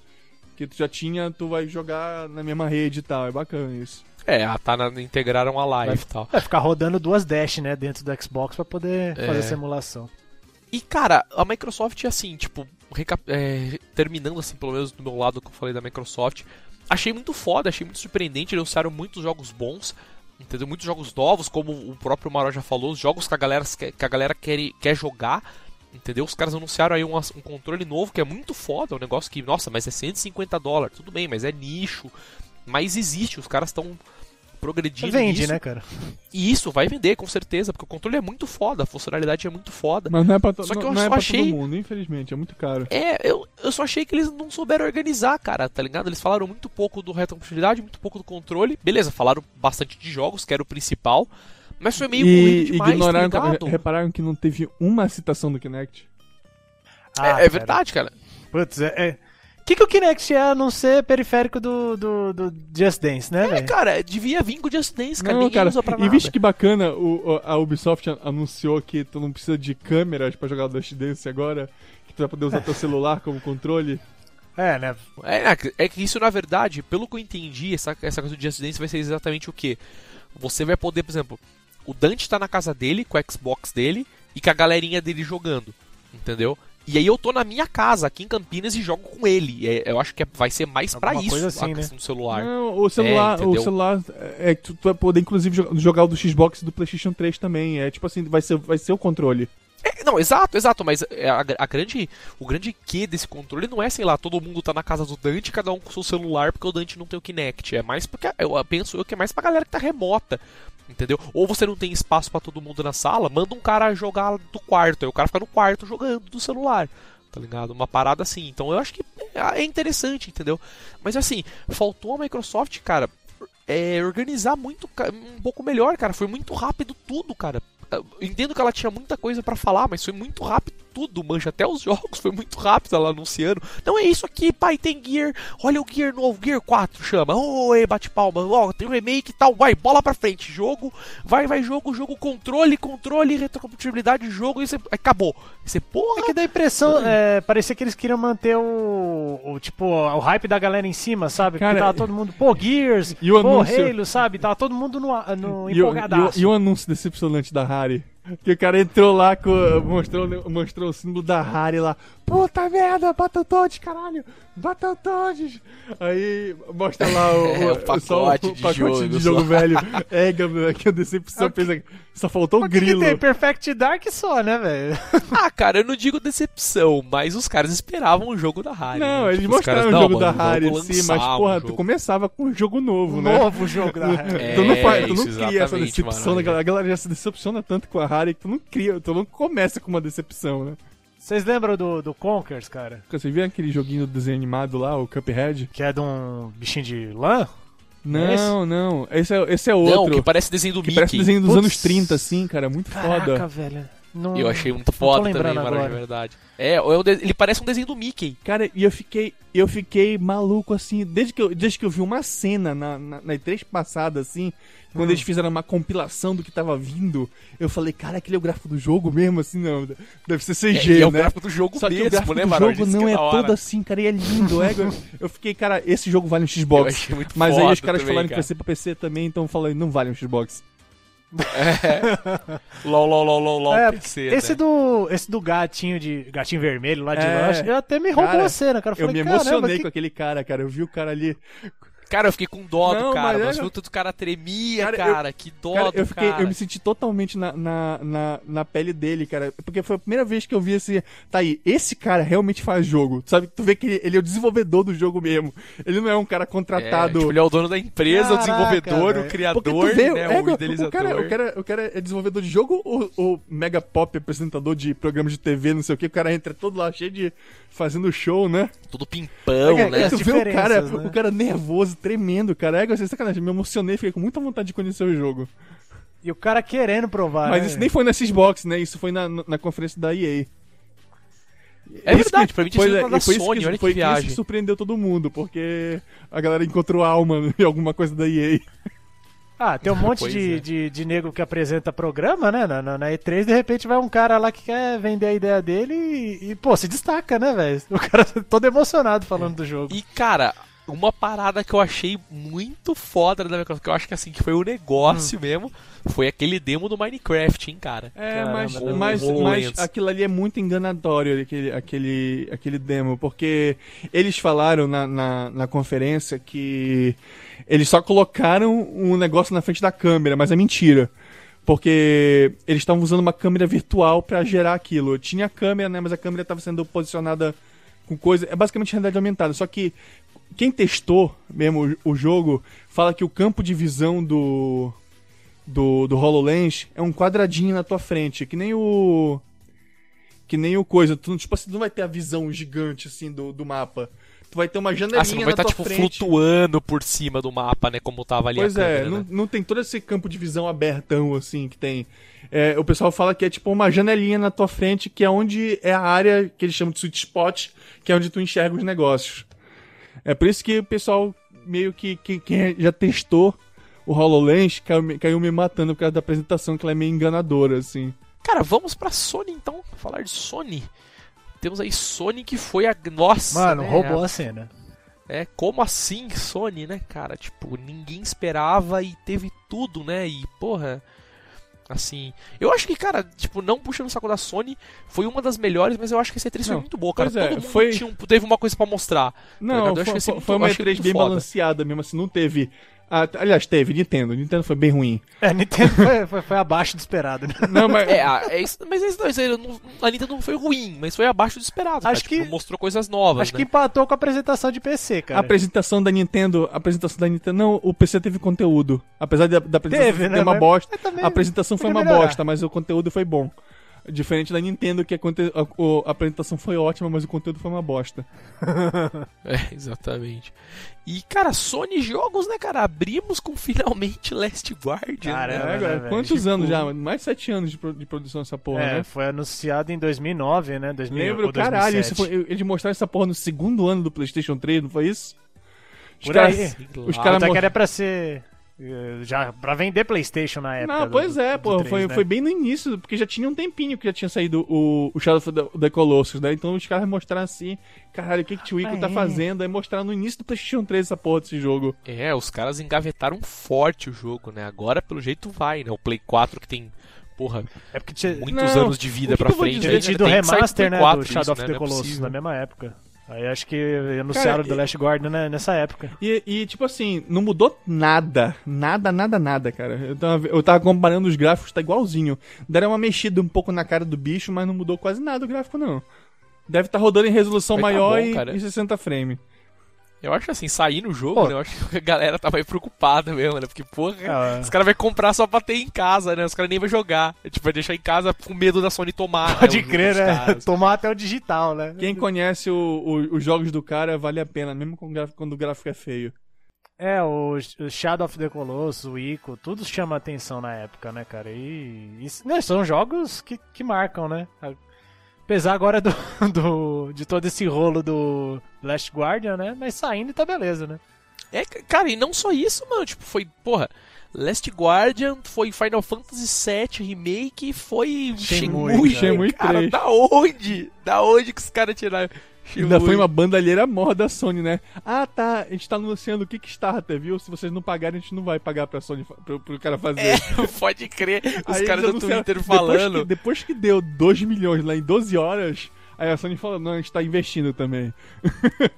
Que tu já tinha, tu vai jogar na mesma rede e tal. É bacana isso. É, a tá na, integraram a live e tal. Vai ficar rodando duas Dash, né, dentro do Xbox pra poder é. fazer simulação. E, cara, a Microsoft, assim, tipo, é, terminando, assim, pelo menos do meu lado que eu falei da Microsoft, achei muito foda, achei muito surpreendente. Eles anunciaram muitos jogos bons, entendeu? Muitos jogos novos, como o próprio Maró já falou, os jogos que a galera, que a galera quer, quer jogar. Entendeu? Os caras anunciaram aí um, um controle novo que é muito foda, um negócio que, nossa, mas é 150 dólares, tudo bem, mas é nicho. Mas existe, os caras estão progredindo. Vende, nisso. né, cara? E isso vai vender, com certeza, porque o controle é muito foda, a funcionalidade é muito foda. Mas não é pra, to... só que eu não é só é achei... todo mundo, infelizmente, é muito caro. É, eu, eu só achei que eles não souberam organizar, cara, tá ligado? Eles falaram muito pouco do retrocompatibilidade, muito pouco do controle. Beleza, falaram bastante de jogos, que era o principal. Mas foi meio e demais, ignoraram, tá repararam que não teve uma citação do Kinect? Ah, é, é verdade, cara. Putz, é... é que, que o Kinect é a não ser periférico do, do, do Just Dance, né, É, cara, devia vir com o Just Dance, cara. Não, Ninguém cara, usa pra e nada. visto que bacana, o, a Ubisoft anunciou que tu não precisa de câmeras pra jogar o Just Dance agora, que tu vai poder usar teu celular como controle. É, né? É, é que isso, na verdade, pelo que eu entendi, essa, essa coisa do Just Dance vai ser exatamente o que? Você vai poder, por exemplo, o Dante tá na casa dele, com o Xbox dele, e com a galerinha dele jogando, entendeu? E aí eu tô na minha casa, aqui em Campinas, e jogo com ele. É, eu acho que é, vai ser mais para isso assim, a né? do celular. Não, o celular, é, o celular é tu, tu vai poder inclusive jogar o do Xbox e do PlayStation 3 também. É tipo assim, vai ser, vai ser o controle. É, não, exato, exato, mas é, a, a, grande, o grande que desse controle não é, sei lá, todo mundo tá na casa do Dante, cada um com seu celular, porque o Dante não tem o Kinect. É mais porque, eu penso eu que é mais pra galera que tá remota, entendeu? Ou você não tem espaço para todo mundo na sala, manda um cara jogar do quarto, aí o cara fica no quarto jogando do celular tá ligado? Uma parada assim. Então eu acho que é interessante, entendeu? Mas assim, faltou a Microsoft, cara, é, organizar muito um pouco melhor, cara. Foi muito rápido tudo, cara. Entendo que ela tinha muita coisa para falar, mas foi muito rápido tudo, mancha. Até os jogos foi muito rápido ela anunciando. Não é isso aqui, pai, tem Gear. Olha o Gear novo, Gear 4 chama. Oi, bate palma. Ó, tem um remake e tal. Vai, bola pra frente. Jogo, vai, vai, jogo, jogo, controle, controle, retrocompatibilidade de jogo. E você, acabou. Você, porra. É que dá a impressão, é, parecia que eles queriam manter o, o, tipo, o hype da galera em cima, sabe? Cara, Porque tava todo mundo, pô, Gears, e o pô, anúncio... Halo, sabe? Tava todo mundo no, no empolgadaço. E o, e o anúncio decepcionante da Harry. Que o cara entrou lá, com, mostrou, mostrou o símbolo da Harry lá. Puta merda, Battletoads, caralho! Battletoads! Aí mostra lá o, é, o, pacote, só o, de, pacote jogo, de jogo velho. É, que a decepção é, pensa só faltou o grilo. Que tem Perfect Dark só, né, velho? ah, cara, eu não digo decepção, mas os caras esperavam o jogo da Harry. Não, né? eles tipo, mostraram o jogo da Harry, sim, mas porra, um tu começava com um jogo novo, um né? Novo jogo da. É, tu não, faz, tu não cria essa decepção mano, A galera já se decepciona tanto com a Harry que tu não cria, tu não começa com uma decepção, né? Vocês lembram do, do Conkers, cara? Você viu aquele joguinho do desenho animado lá, o Cuphead? Que é de um bichinho de lã? Não, é não. Esse é, esse é outro. Não, que parece desenho do que Mickey. Parece desenho dos Puts. anos 30, assim, cara. Muito Caraca, foda. velho. Não, eu achei muito foda também, agora. de verdade. É, ele parece um desenho do Mickey. Cara, e eu fiquei, eu fiquei maluco, assim, desde que eu, desde que eu vi uma cena na, na, na E3 passada, assim, quando hum. eles fizeram uma compilação do que tava vindo, eu falei, cara, aquele é o gráfico do jogo mesmo, assim, não, deve ser CG, é, né? É o gráfico do jogo Só mesmo, que o gráfico né, do jogo não é, é todo assim, cara, e é lindo, é, eu fiquei, cara, esse jogo vale um Xbox. Mas aí os caras também, falaram cara. que vai ser pra PC também, então eu falei, não vale um Xbox. É. LOL, LOL, LOL, LOL, LOL, é, PC, esse, né? do, esse do gatinho de gatinho vermelho lá de é, lanche, eu até me roubou a cena, cara. Eu, falei, eu me emocionei que... com aquele cara, cara. Eu vi o cara ali Cara, eu fiquei com dó não, do cara, mas, mas é... do cara tremia, cara. cara eu, que dó cara, do eu fiquei, cara. Eu me senti totalmente na, na, na, na, pele dele, cara. Porque foi a primeira vez que eu vi esse. Tá aí, esse cara realmente faz jogo. Sabe? Tu vê que ele, ele é o desenvolvedor do jogo mesmo. Ele não é um cara contratado. É, tipo, ele é o dono da empresa, Caraca, o desenvolvedor, véio. o criador, vê, né? É, o idealizador. O cara, o, cara, o cara é desenvolvedor de jogo ou, ou mega pop apresentador de programa de TV, não sei o que? O cara entra todo lá cheio de fazendo show, né? Tudo pimpão, é, né? Tu vê o cara, né? o cara nervoso, tremendo, cara. É, gostei sacanagem. Me emocionei, fiquei com muita vontade de conhecer o jogo. E o cara querendo provar. Mas né? isso nem foi na Xbox, né? Isso foi na, na conferência da EA. É verdade, que, pra mim tinha sido é, da Sony, que, olha foi que viagem. Isso que surpreendeu todo mundo, porque a galera encontrou alma em alguma coisa da EA. Ah, tem um monte de, é. de, de nego que apresenta programa, né? Na, na, na, E3, de repente vai um cara lá que quer vender a ideia dele e, e pô, se destaca, né, velho? O cara todo emocionado falando é. do jogo. E, cara, uma parada que eu achei muito foda da Microsoft, que eu acho que assim, que foi o um negócio hum. mesmo, foi aquele demo do Minecraft, hein, cara. É, Caramba, mas, mas, mas aquilo ali é muito enganatório, aquele, aquele, aquele demo, porque eles falaram na, na, na conferência que eles só colocaram um negócio na frente da câmera, mas é mentira. Porque eles estavam usando uma câmera virtual para gerar aquilo. Tinha câmera, né? Mas a câmera estava sendo posicionada com coisa. É basicamente realidade aumentada. Só que quem testou mesmo o, jogo fala que o campo de visão do, do, do HoloLens é um quadradinho na tua frente, que nem o. Que nem o coisa. Tu, tipo assim, tu não vai ter a visão gigante assim do, do mapa. Tu vai ter uma janelinha ah, você não vai estar, tá, tipo, frente. flutuando por cima do mapa, né? Como tava ali pois é, câmera, não, né? não tem todo esse campo de visão abertão, assim, que tem. É, o pessoal fala que é tipo uma janelinha na tua frente, que é onde é a área que eles chamam de sweet spot, que é onde tu enxerga os negócios. É por isso que o pessoal meio que, que quem já testou o HoloLens caiu, caiu me matando por causa da apresentação, que ela é meio enganadora, assim. Cara, vamos pra Sony então, falar de Sony. Temos aí Sony que foi a. Nossa! Mano, né? roubou a cena. É, como assim Sony, né, cara? Tipo, ninguém esperava e teve tudo, né? E, porra. Assim, eu acho que, cara, tipo, não puxando o saco da Sony, foi uma das melhores, mas eu acho que essa E3 foi muito boa, cara. É, Todo mundo foi... tinha, teve uma coisa para mostrar. Tá não, tá foi, foi, foi uma E3 bem foda. balanceada mesmo, assim, não teve ah, aliás, teve, Nintendo. Nintendo foi bem ruim. É, Nintendo foi, foi, foi abaixo do esperado. Né? Não, mas... É, é isso, mas é isso, não, a Nintendo não foi ruim, mas foi abaixo do esperado. Acho cara, que tipo, mostrou coisas novas. Acho né? que empatou com a apresentação de PC, cara. A apresentação da Nintendo, a apresentação da Nintendo, não, o PC teve conteúdo. Apesar da, da apresentação teve, né, ter uma mas, bosta, a apresentação foi uma melhorar. bosta, mas o conteúdo foi bom. Diferente da Nintendo, que a, a, a, apresentação foi ótima, mas o conteúdo foi uma bosta. é, exatamente. E, cara, Sony Jogos, né, cara? Abrimos com finalmente Last Guardian. Caramba, né, né, Quantos tipo... anos já? Mais de sete anos de, de produção dessa porra, é, né? foi anunciado em 2009, né? 2000, Lembro, caralho, foi, eles mostraram essa porra no segundo ano do PlayStation 3, não foi isso? Os Por cara, aí. Os caras. Até que era pra ser já pra vender PlayStation na época. Não, pois do, é, do pô, 3, foi, né? foi bem no início, porque já tinha um tempinho que já tinha saído o, o Shadow of the, the Colossus, né? Então os caras mostraram assim, caralho, o que, que o Ico ah, tá é. fazendo? Aí mostraram no início do PlayStation 3 essa porra desse jogo. É, os caras engavetaram forte o jogo, né? Agora, pelo jeito, vai, né? O Play 4 que tem porra, é porque tinha... muitos não, anos de vida pra frente. Tinha tido remaster, né, do Shadow of the né? é Colossus na mesma época. Aí acho que anunciaram Cara, The Last Guardian né, nessa época. E, e, tipo assim, não mudou nada. Nada, nada, nada, cara. Eu tava, eu tava comparando os gráficos, tá igualzinho. Deram uma mexida um pouco na cara do bicho, mas não mudou quase nada o gráfico, não. Deve estar tá rodando em resolução tá maior tá bom, e, e 60 frames. Eu acho assim, sair no jogo, né? Eu acho que a galera tava aí preocupada mesmo, né? Porque, porra, ah, os caras vão comprar só pra ter em casa, né? Os caras nem vão jogar. É, tipo, vai deixar em casa com medo da Sony tomar. Pode né, crer, né? Tomar até o digital, né? Quem conhece o, o, os jogos do cara vale a pena, mesmo quando o gráfico é feio. É, o, Shadow of the Colossus, o Ico, tudo chama atenção na época, né, cara? E, e né, são jogos que, que marcam, né? Apesar agora do, do, de todo esse rolo do Last Guardian, né? Mas saindo tá beleza, né? É, cara, e não só isso, mano. Tipo, foi, porra, Last Guardian, foi Final Fantasy VII Remake, foi Shenmue. Shenmue, Shenmue 3. Cara, da onde? Da onde que os caras tiraram? Ainda foi uma bandalheira morra da Sony, né? Ah, tá, a gente tá anunciando o Kickstarter, viu? Se vocês não pagarem, a gente não vai pagar pra Sony, pro, pro cara fazer. É, pode crer. Os Aí caras do Twitter falando. Depois que, depois que deu 2 milhões lá em 12 horas, Aí a Sony falou, não, a gente tá investindo também.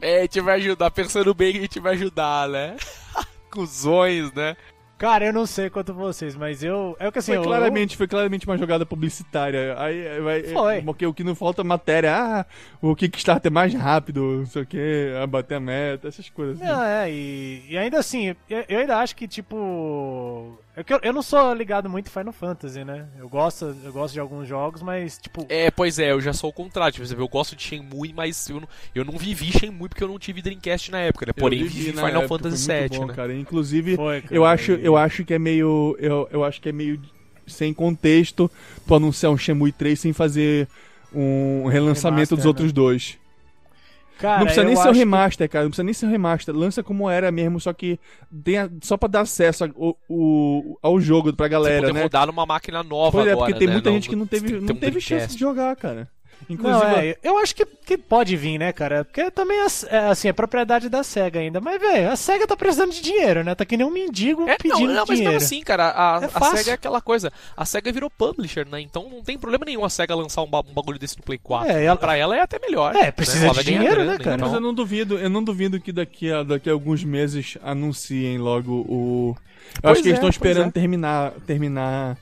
É, a gente vai ajudar, pensando bem que a gente vai ajudar, né? Cusões, né? Cara, eu não sei quanto vocês, mas eu. É o que assim. Foi, eu, claramente, foi claramente uma jogada publicitária. Aí vai. Foi. Porque o que não falta é matéria. Ah, o Kickstarter é mais rápido, não sei o que, a bater a meta, essas coisas. Assim. Não, é, e, e ainda assim, eu ainda acho que, tipo. É eu, eu não sou ligado muito em Final Fantasy, né? Eu gosto, eu gosto de alguns jogos, mas, tipo. É, pois é, eu já sou o contrário. Tipo, eu gosto de Shenmue, mas eu não, eu não vivi Shenmue porque eu não tive Dreamcast na época, né? Porém, vivi, vivi Final época, Fantasy VII, bom, né? Cara. Inclusive, foi, cara, eu, acho, eu acho que é meio. Eu, eu acho que é meio sem contexto tu anunciar um Shenmue 3 sem fazer um relançamento Remaster, dos outros né? dois. Cara, não precisa nem ser o remaster, que... cara. Não precisa nem ser o remaster. Lança como era mesmo, só que tenha, só pra dar acesso ao, ao, ao jogo pra galera, Você né? rodar numa máquina nova pois é, porque tem né? muita gente que não teve, não teve chance de jogar, cara. Inclusive, não, é, eu acho que, que pode vir, né, cara? Porque também é, assim, é propriedade da SEGA ainda. Mas, velho, a SEGA tá precisando de dinheiro, né? Tá que nem um mendigo é, pedindo não, não, mas dinheiro. mesmo assim, cara, a, é a SEGA é aquela coisa. A SEGA virou publisher, né? Então não tem problema nenhum a SEGA lançar um, um bagulho desse no Play 4. É, ela... Pra ela é até melhor. É, precisa né? de dinheiro, grana, né, cara? Então... Mas eu não duvido, eu não duvido que daqui a, daqui a alguns meses anunciem logo o. Eu pois acho que eles estão é, esperando é. terminar, terminar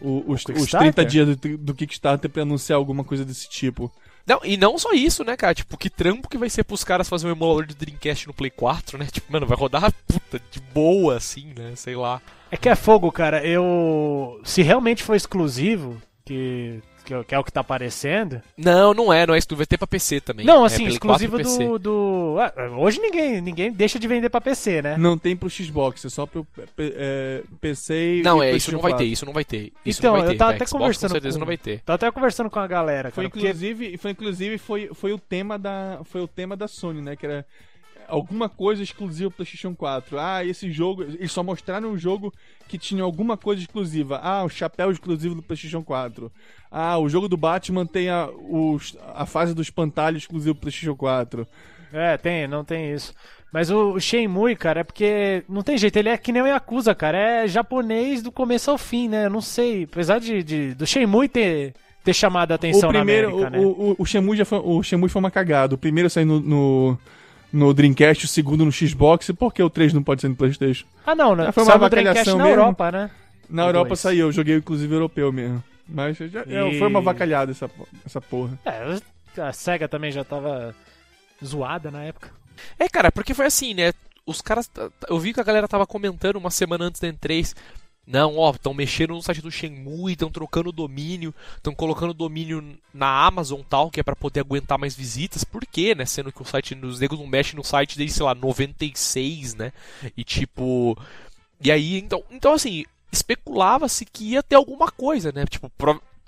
o, os, os 30 dias do, do Kickstarter pra anunciar alguma coisa desse tipo. Não, e não só isso, né, cara? Tipo, que trampo que vai ser pros caras fazer um emulador de Dreamcast no Play 4, né? Tipo, mano, vai rodar puta de boa, assim, né? Sei lá. É que é fogo, cara. Eu. Se realmente for exclusivo, que que, é o que tá aparecendo. Não, não é, não é isso. Vai ter pra PC também. Não, é assim, é, exclusivo do. do... Ah, hoje ninguém, ninguém deixa de vender pra PC, né? Não tem pro Xbox, é só pro é, PC e. Não, é, isso não vai ter, isso não vai ter. Isso então, não vai ter. eu tava até Xbox, conversando. Com certeza com... não vai ter. Tava até conversando com a galera. Foi cara, inclusive, porque... foi, inclusive foi, foi, o tema da, foi o tema da Sony, né? Que era alguma coisa exclusiva pro PlayStation 4. Ah, esse jogo. Eles só mostraram um jogo que tinha alguma coisa exclusiva. Ah, o chapéu exclusivo do PlayStation 4. Ah, o jogo do Batman tem a, o, a fase do espantalho exclusivo pro PlayStation 4. É, tem, não tem isso. Mas o Shenmue, cara, é porque não tem jeito, ele é que nem o Yakuza, cara, é japonês do começo ao fim, né? Eu não sei, apesar de, de do Shenmue ter ter chamado a atenção o primeiro, na América, o, né? o, o, Shenmue já foi, o Shenmue foi uma cagada. O primeiro saiu no, no, no Dreamcast, o segundo no Xbox, por que o 3 não pode ser no Playstation? Ah, não, né? Foi uma avacalhação na mesmo. Europa, né? Na o Europa dois. saiu, eu joguei inclusive europeu mesmo. Mas já, e... É, foi uma vacalhada essa, essa porra. É, a SEGA também já tava zoada na época. É, cara, porque foi assim, né? Os caras. Eu vi que a galera tava comentando uma semana antes da N3. Não, ó, estão mexendo no site do Shenmue, estão trocando domínio, estão colocando domínio na Amazon tal, que é para poder aguentar mais visitas. Por quê, né? Sendo que o site, os negros não mexem no site desde, sei lá, 96, né? E tipo. E aí, então, então assim, especulava-se que ia ter alguma coisa, né? Tipo,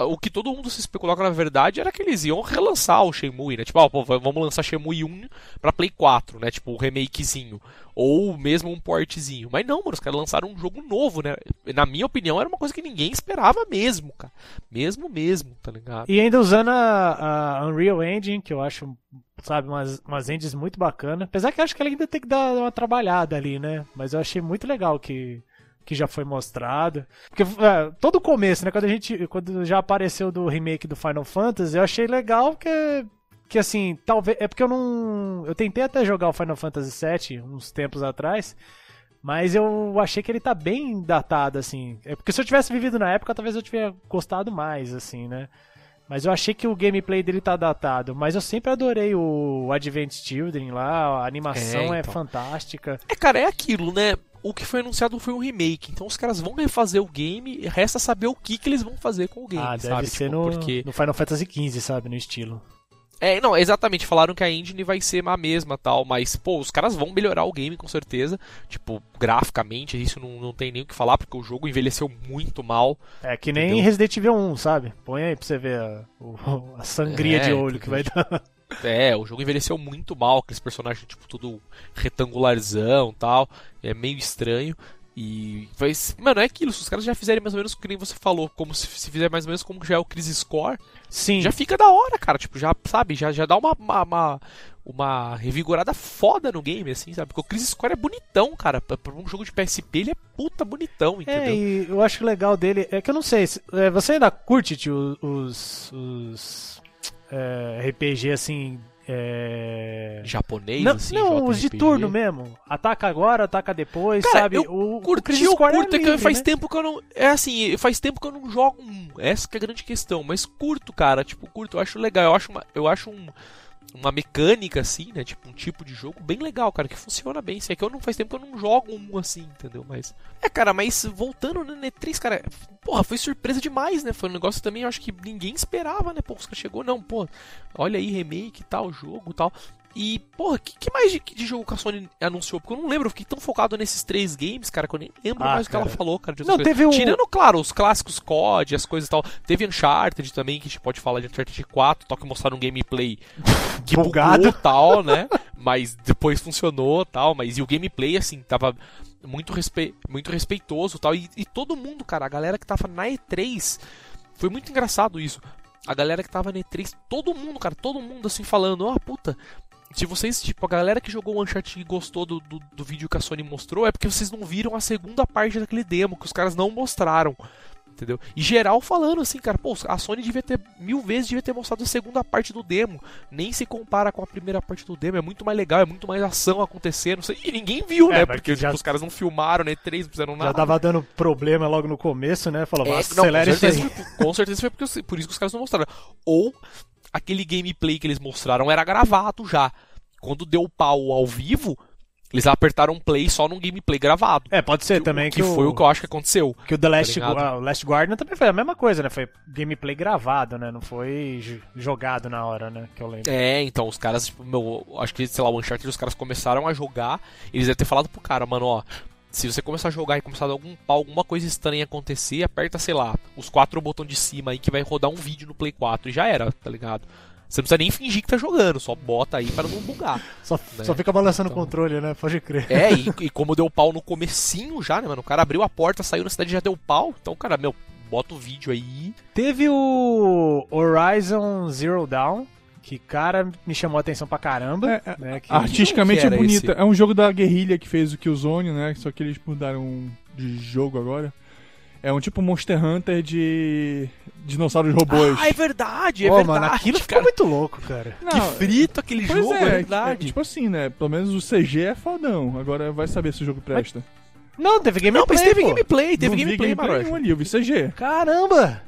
o que todo mundo se especulava na verdade era que eles iam relançar o Shenmue, né? Tipo, ah, vamos lançar Shenmue 1 pra Play 4, né? Tipo, um remakezinho. Ou mesmo um portzinho. Mas não, mano, os caras lançaram um jogo novo, né? Na minha opinião, era uma coisa que ninguém esperava mesmo, cara. Mesmo, mesmo, tá ligado? E ainda usando a, a Unreal Engine, que eu acho, sabe, umas, umas engines muito bacanas. Apesar que eu acho que ela ainda tem que dar uma trabalhada ali, né? Mas eu achei muito legal que que já foi mostrado. Porque é, todo o começo, né? Quando a gente. Quando já apareceu do remake do Final Fantasy, eu achei legal porque. Que assim, talvez. É porque eu não. Eu tentei até jogar o Final Fantasy VII uns tempos atrás. Mas eu achei que ele tá bem datado, assim. É porque se eu tivesse vivido na época, talvez eu tivesse gostado mais, assim, né? Mas eu achei que o gameplay dele tá datado. Mas eu sempre adorei o Advent Children lá, a animação é, é então. é fantástica. É, cara, é aquilo, né? O que foi anunciado foi um remake. Então os caras vão refazer o game, resta saber o que, que eles vão fazer com o game. Ah, deve sabe? ser tipo, no, porque... no Final Fantasy XV, sabe? No estilo. É, não, exatamente, falaram que a engine vai ser a mesma tal, mas, pô, os caras vão melhorar o game com certeza. Tipo, graficamente, isso não, não tem nem o que falar, porque o jogo envelheceu muito mal. É que nem entendeu? Resident Evil 1, sabe? Põe aí pra você ver a, a sangria é, de olho que vai dar. É, o jogo envelheceu muito mal, aqueles personagens, tipo, tudo retangularzão tal. É meio estranho. E faz. Mano, é aquilo, se os caras já fizerem mais ou menos o que nem você falou, como se, se fizer mais ou menos como já é o Crisis Score, Sim. já fica da hora, cara. Tipo, já, sabe, já, já dá uma, uma, uma, uma revigorada foda no game, assim, sabe? Porque o Crisis Score é bonitão, cara. Pra, pra um jogo de PSP, ele é puta bonitão, é, entendeu? É, e eu acho legal dele. É que eu não sei, é, você ainda curte, tio, os. os é, RPG assim é... Japonês, não, assim, Não, os de turno mesmo. Ataca agora, ataca depois, Cara, sabe? Eu o, curti, o, o curto, é, que faz né? tempo que eu não. É assim, faz tempo que eu não jogo um. Essa que é a grande questão. Mas curto, cara. Tipo, curto, eu acho legal. Eu acho, uma, eu acho um uma mecânica assim, né? Tipo, um tipo de jogo bem legal, cara, que funciona bem. Isso é que eu não faz tempo que eu não jogo um assim, entendeu? Mas. É, cara, mas voltando no E3, cara, porra, foi surpresa demais, né? Foi um negócio também, eu acho que ninguém esperava, né? Pô, os caras chegou, não, pô, olha aí, remake tal, jogo tal. E, porra, que, que mais de, de, jogo que a Sony anunciou? Porque eu não lembro, eu fiquei tão focado nesses três games, cara, que eu nem lembro ah, mais o que ela falou, cara. não, teve um... Tirando, claro, os clássicos COD, as coisas e tal. Teve Uncharted também, que a gente pode falar de Uncharted 4, tal, que mostraram um gameplay que bugado tal, né? Mas depois funcionou tal, mas e o gameplay, assim, tava muito, respe... muito respeitoso tal. E, e todo mundo, cara, a galera que tava na E3, foi muito engraçado isso a galera que tava na E3, todo mundo, cara, todo mundo assim falando, ó, oh, puta, se vocês, tipo, a galera que jogou o Uncharted e gostou do, do, do, vídeo que a Sony mostrou, é porque vocês não viram a segunda parte daquele demo, que os caras não mostraram. Entendeu? E geral falando assim, cara, pô, a Sony devia ter, mil vezes devia ter mostrado a segunda parte do demo. Nem se compara com a primeira parte do demo, é muito mais legal, é muito mais ação acontecendo. E ninguém viu, é, né? Porque já... tipo, os caras não filmaram, né? Três, não fizeram nada. Já tava dando problema logo no começo, né? Falava, é, acelera não, com certeza, isso aí. Com certeza foi porque, por isso que os caras não mostraram. Ou aquele gameplay que eles mostraram era gravado já. Quando deu pau ao vivo, eles apertaram play só num gameplay gravado. É, pode ser que, também. Que, que foi o... que eu acho que aconteceu. Que o The Last, tá o Last Guardian também foi a mesma coisa, né? Foi gameplay gravado, né? Não foi jogado na hora, né? Que eu lembro. É, então os caras, tipo, meu, acho que, sei lá, o Uncharted, os caras começaram a jogar. Eles devem ter falado pro cara, mano, ó. Se você começar a jogar e começar a algum, alguma coisa estranha acontecer, aperta, sei lá, os quatro botões de cima aí que vai rodar um vídeo no Play 4 e já era, tá ligado? Você não precisa nem fingir que tá jogando, só bota aí para não bugar. Só, né? só fica balançando então... o controle, né? Pode crer. É, e, e, como deu pau no comecinho já, né, mano? O cara abriu a porta, saiu na cidade e já deu pau. Então, cara, meu, bota o vídeo aí. Teve o Horizon Zero Dawn, que, cara, me chamou a atenção pra caramba. É, é né, que... Artisticamente é bonita. Esse? É um jogo da guerrilha que fez o Killzone, né? Só que eles mudaram de jogo agora. É um tipo Monster Hunter de dinossauros robôs. Ah, é verdade, é oh, verdade. Mano, aquilo ficou muito louco, cara. Não, que frito aquele jogo, é, é verdade. É, tipo assim, né? Pelo menos o CG é fodão. Agora vai saber se o jogo presta. Mas... Não, teve gameplay. Não, mas teve pô. gameplay, teve Não gameplay, gameplay nenhum ali, eu vi CG. Caramba!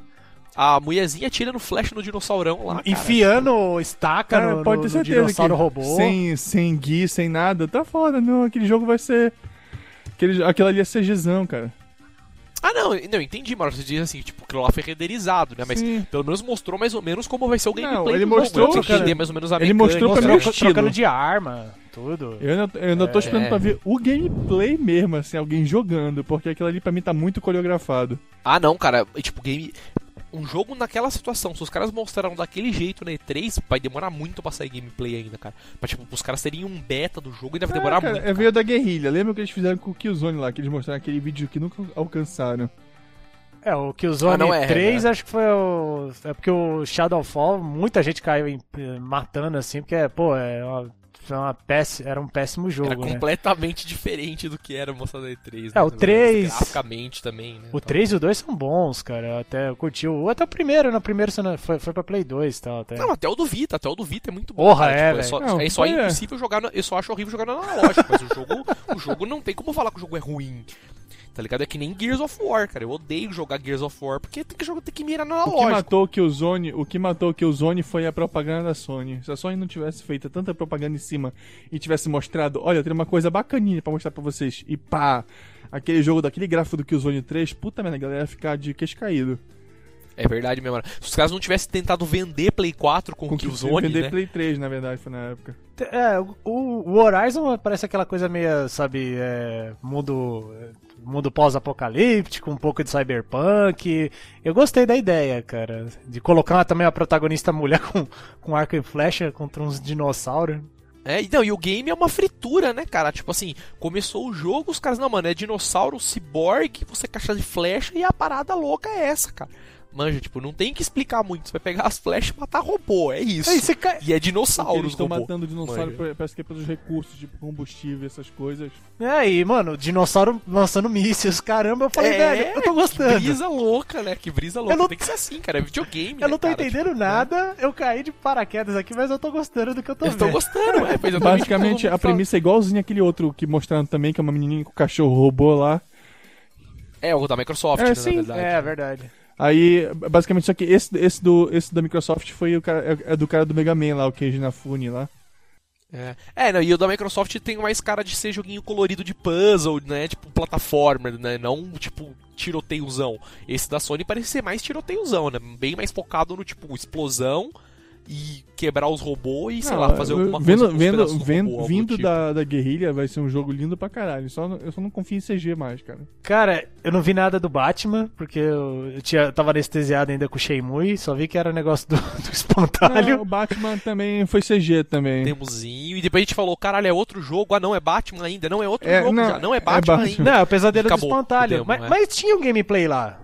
A mulherzinha tira no flash no dinossaurão lá. Enfiando cara. estaca cara, no, pode ter certeza no dinossauro robô. Sem, sem guia, sem nada. Tá foda, não. Aquele jogo vai ser. Aquele, aquilo ali é CGzão, cara. Ah, não, não, entendi, mas você diz assim, tipo, aquilo lá foi renderizado, né? Mas Sim. pelo menos mostrou mais ou menos como vai ser o gameplay. Não, ele mostrou, jogo, cara, mais ou menos a ele mostrou pra mim trocando de arma, tudo. Eu ainda, eu ainda é, tô esperando é. pra ver o gameplay mesmo, assim, alguém jogando, porque aquilo ali pra mim tá muito coreografado. Ah, não, cara, tipo, game um jogo naquela situação, se os caras mostraram daquele jeito na E3, vai demorar muito pra sair gameplay ainda, cara. Pra, tipo, os caras terem um beta do jogo e deve demorar cara, muito. É veio da guerrilha. Lembra o que eles fizeram com o Killzone lá, que eles mostraram aquele vídeo que nunca alcançaram. É, o Killzone ah, não é, 3 né? acho que foi o. É porque o Shadowfall, muita gente caiu em, matando assim, porque, pô, é uma uma péss... era um péssimo jogo. Era né? completamente diferente do que era o Moça da E3. Né? É, o 3. Graficamente também, né? O 3 e o 2 são bons, cara. Até eu curti. O... Até o primeiro, no primeiro foi, foi pra Play 2 e tal. Até. Não, até o do Vita, até o do Vita é muito bom. Porra, cara. é, tipo, é só, não, é só é. impossível jogar. No... Eu só acho horrível jogar no analógico, mas o jogo, o jogo não tem como falar que o jogo é ruim. Tá ligado? É que nem Gears of War, cara. Eu odeio jogar Gears of War porque tem que jogar, tem que mirar na loja. O que matou o Killzone, o que matou o Killzone foi a propaganda da Sony. Se a Sony não tivesse feito tanta propaganda em cima e tivesse mostrado, olha, tem uma coisa bacaninha para mostrar para vocês e pá, aquele jogo daquele gráfico do Killzone 3, puta merda, a galera ia ficar de queixo caído. É verdade mesmo. Se os caras não tivessem tentado vender Play 4 com, com o Killzone, vender né? Play 3, na verdade, foi na época. É, o, o Horizon parece aquela coisa meio, sabe, é, mundo mundo pós-apocalíptico, um pouco de cyberpunk. Eu gostei da ideia, cara, de colocar também a protagonista mulher com, com arco e flecha contra uns dinossauros. É, então, e o game é uma fritura, né, cara? Tipo assim, começou o jogo, os caras, não, mano, é dinossauro, ciborgue, você caixa de flecha e a parada louca é essa, cara. Manja, tipo, não tem que explicar muito. Você vai pegar as flechas e matar robô, é isso. Aí cai... E é dinossauros, Eles estão matando dinossauro, parece que é pelos recursos, tipo combustível, essas coisas. É, e, mano, dinossauro lançando mísseis, caramba, eu falei, é, velho, eu tô gostando. Que brisa louca, né? Que brisa louca. Não... Tem que ser assim, cara, é videogame, Eu né, não tô cara? entendendo tipo, nada, né? eu caí de paraquedas aqui, mas eu tô gostando do que eu tô eu vendo. Eu tô gostando, é, pois Basicamente, a premissa é igualzinha aquele outro que mostraram também, que é uma menininha com cachorro robô lá. É, o da Microsoft, é, né, sim. na verdade. É, verdade. Aí, basicamente, só que esse, esse, do, esse da Microsoft foi o cara, é, é do cara do Mega Man lá, o Keiji Nafune lá. É, é não, e o da Microsoft tem mais cara de ser joguinho colorido de puzzle, né? Tipo plataforma, né? Não tipo tiroteiozão. Esse da Sony parece ser mais tiroteiozão, né? Bem mais focado no tipo explosão e quebrar os robôs e, sei lá, fazer alguma vendo, coisa. Vendo, vendo, robô, vindo tipo. da, da guerrilha, vai ser um jogo lindo pra caralho. Só, eu só não confio em CG mais, cara. Cara, eu não vi nada do Batman, porque eu, eu, tinha, eu tava anestesiado ainda com o Shenmue, só vi que era negócio do, do espantalho. Não, o Batman também foi CG também. Temozinho, e depois a gente falou, caralho, é outro jogo. Ah, não, é Batman ainda. Não, é outro é, jogo não, já. Não é, é Batman, é Batman ainda. Não, é o pesadelo do espantalho. Demo, mas, é. mas tinha um gameplay lá.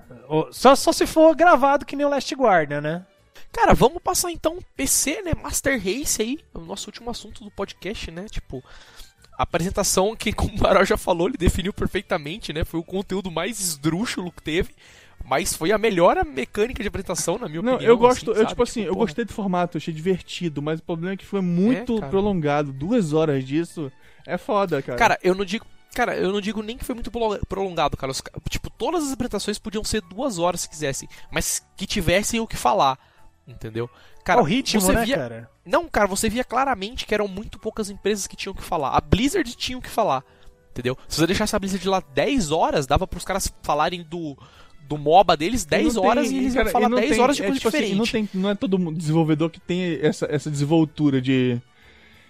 Só, só se for gravado que nem o Last Guardian, né? Cara, vamos passar então PC, né? Master Race aí, o nosso último assunto do podcast, né? Tipo, a apresentação que, como o Baró já falou, ele definiu perfeitamente, né? Foi o conteúdo mais esdrúxulo que teve. Mas foi a melhor mecânica de apresentação, na minha não, opinião. Eu gosto, assim, eu, tipo assim, tipo, eu gostei do formato, achei divertido, mas o problema é que foi muito é, prolongado. Duas horas disso é foda, cara. Cara, eu não digo. Cara, eu não digo nem que foi muito prolongado, cara. Os, tipo, todas as apresentações podiam ser duas horas se quisessem, mas que tivessem o que falar. Entendeu? Cara, o ritmo, você né, via... cara? Não, cara, você via claramente que eram muito poucas empresas que tinham que falar. A Blizzard tinha que falar. Entendeu? Se você deixasse a Blizzard lá 10 horas, dava para os caras falarem do, do MOBA deles 10 horas tem, e eles cara, iam falar 10 tem, horas de é, coisa tipo diferente. Assim, não, tem, não é todo desenvolvedor que tem essa, essa desenvoltura de,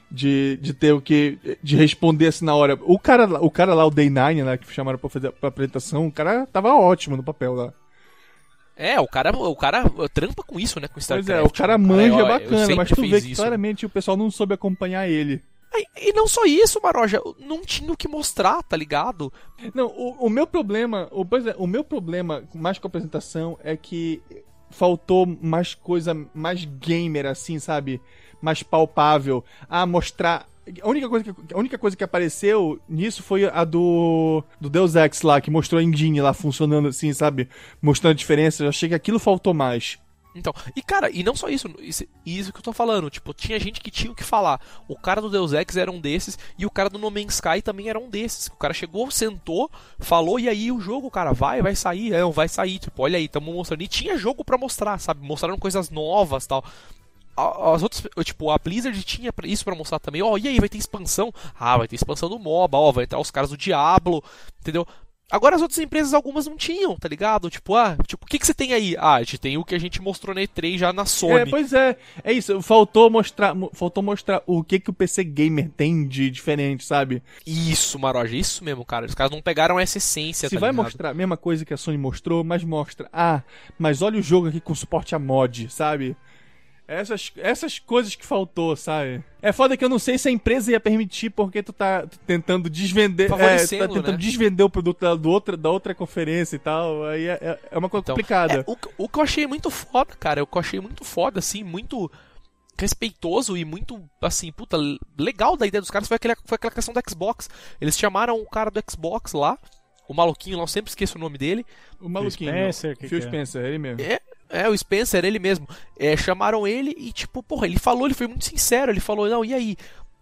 de, de ter o que. de responder assim na hora. O cara, o cara lá, o Day9, né, que chamaram pra fazer a apresentação, o cara tava ótimo no papel lá. É, o cara, o cara trampa com isso, né? Com StarCraft. Pois é, o cara manja cara, bacana, mas tu vê que claramente o pessoal não soube acompanhar ele. E não só isso, Maroja, não tinha o que mostrar, tá ligado? Não, o, o meu problema, o, é, o meu problema mais com a apresentação é que faltou mais coisa, mais gamer assim, sabe? Mais palpável. A mostrar a única, coisa que, a única coisa que apareceu nisso foi a do, do Deus Ex lá, que mostrou a engine lá funcionando assim, sabe? Mostrando a diferença. Eu achei que aquilo faltou mais. Então, e cara, e não só isso, isso, isso que eu tô falando, tipo, tinha gente que tinha o que falar. O cara do Deus Ex era um desses, e o cara do No Man's Sky também era um desses. O cara chegou, sentou, falou, e aí o jogo, cara, vai, vai sair, é, vai sair, tipo, olha aí, tamo mostrando. E tinha jogo para mostrar, sabe? Mostraram coisas novas tal as outras, tipo, a Blizzard tinha isso para mostrar também. Ó, oh, e aí, vai ter expansão? Ah, vai ter expansão do MOBA, ó, vai entrar os caras do Diablo, entendeu? Agora as outras empresas, algumas não tinham, tá ligado? Tipo, ah, tipo, o que, que você tem aí? Ah, a gente tem o que a gente mostrou na E3 já na Sony. É, pois é, é isso, faltou mostrar, faltou mostrar o que que o PC Gamer tem de diferente, sabe? Isso, Maroja, isso mesmo, cara. Os caras não pegaram essa essência, Se tá vai ligado? mostrar a mesma coisa que a Sony mostrou, mas mostra, ah, mas olha o jogo aqui com suporte a mod, sabe? Essas, essas coisas que faltou, sabe? É foda que eu não sei se a empresa ia permitir porque tu tá tentando desvender. É, tu tá tentando né? desvender o produto da, do outra, da outra conferência e tal. Aí é, é, é uma coisa então, complicada. É, o, o que eu achei muito foda, cara, o que eu achei muito foda, assim, muito respeitoso e muito, assim, puta, legal da ideia dos caras foi aquela, foi aquela questão do Xbox. Eles chamaram o cara do Xbox lá, o maluquinho lá, eu sempre esqueço o nome dele. O maluquinho. Phil Spencer, que Phil que é? Spencer, ele mesmo. É, é, o Spencer, ele mesmo. É, chamaram ele e, tipo, porra, ele falou, ele foi muito sincero. Ele falou, não, e aí?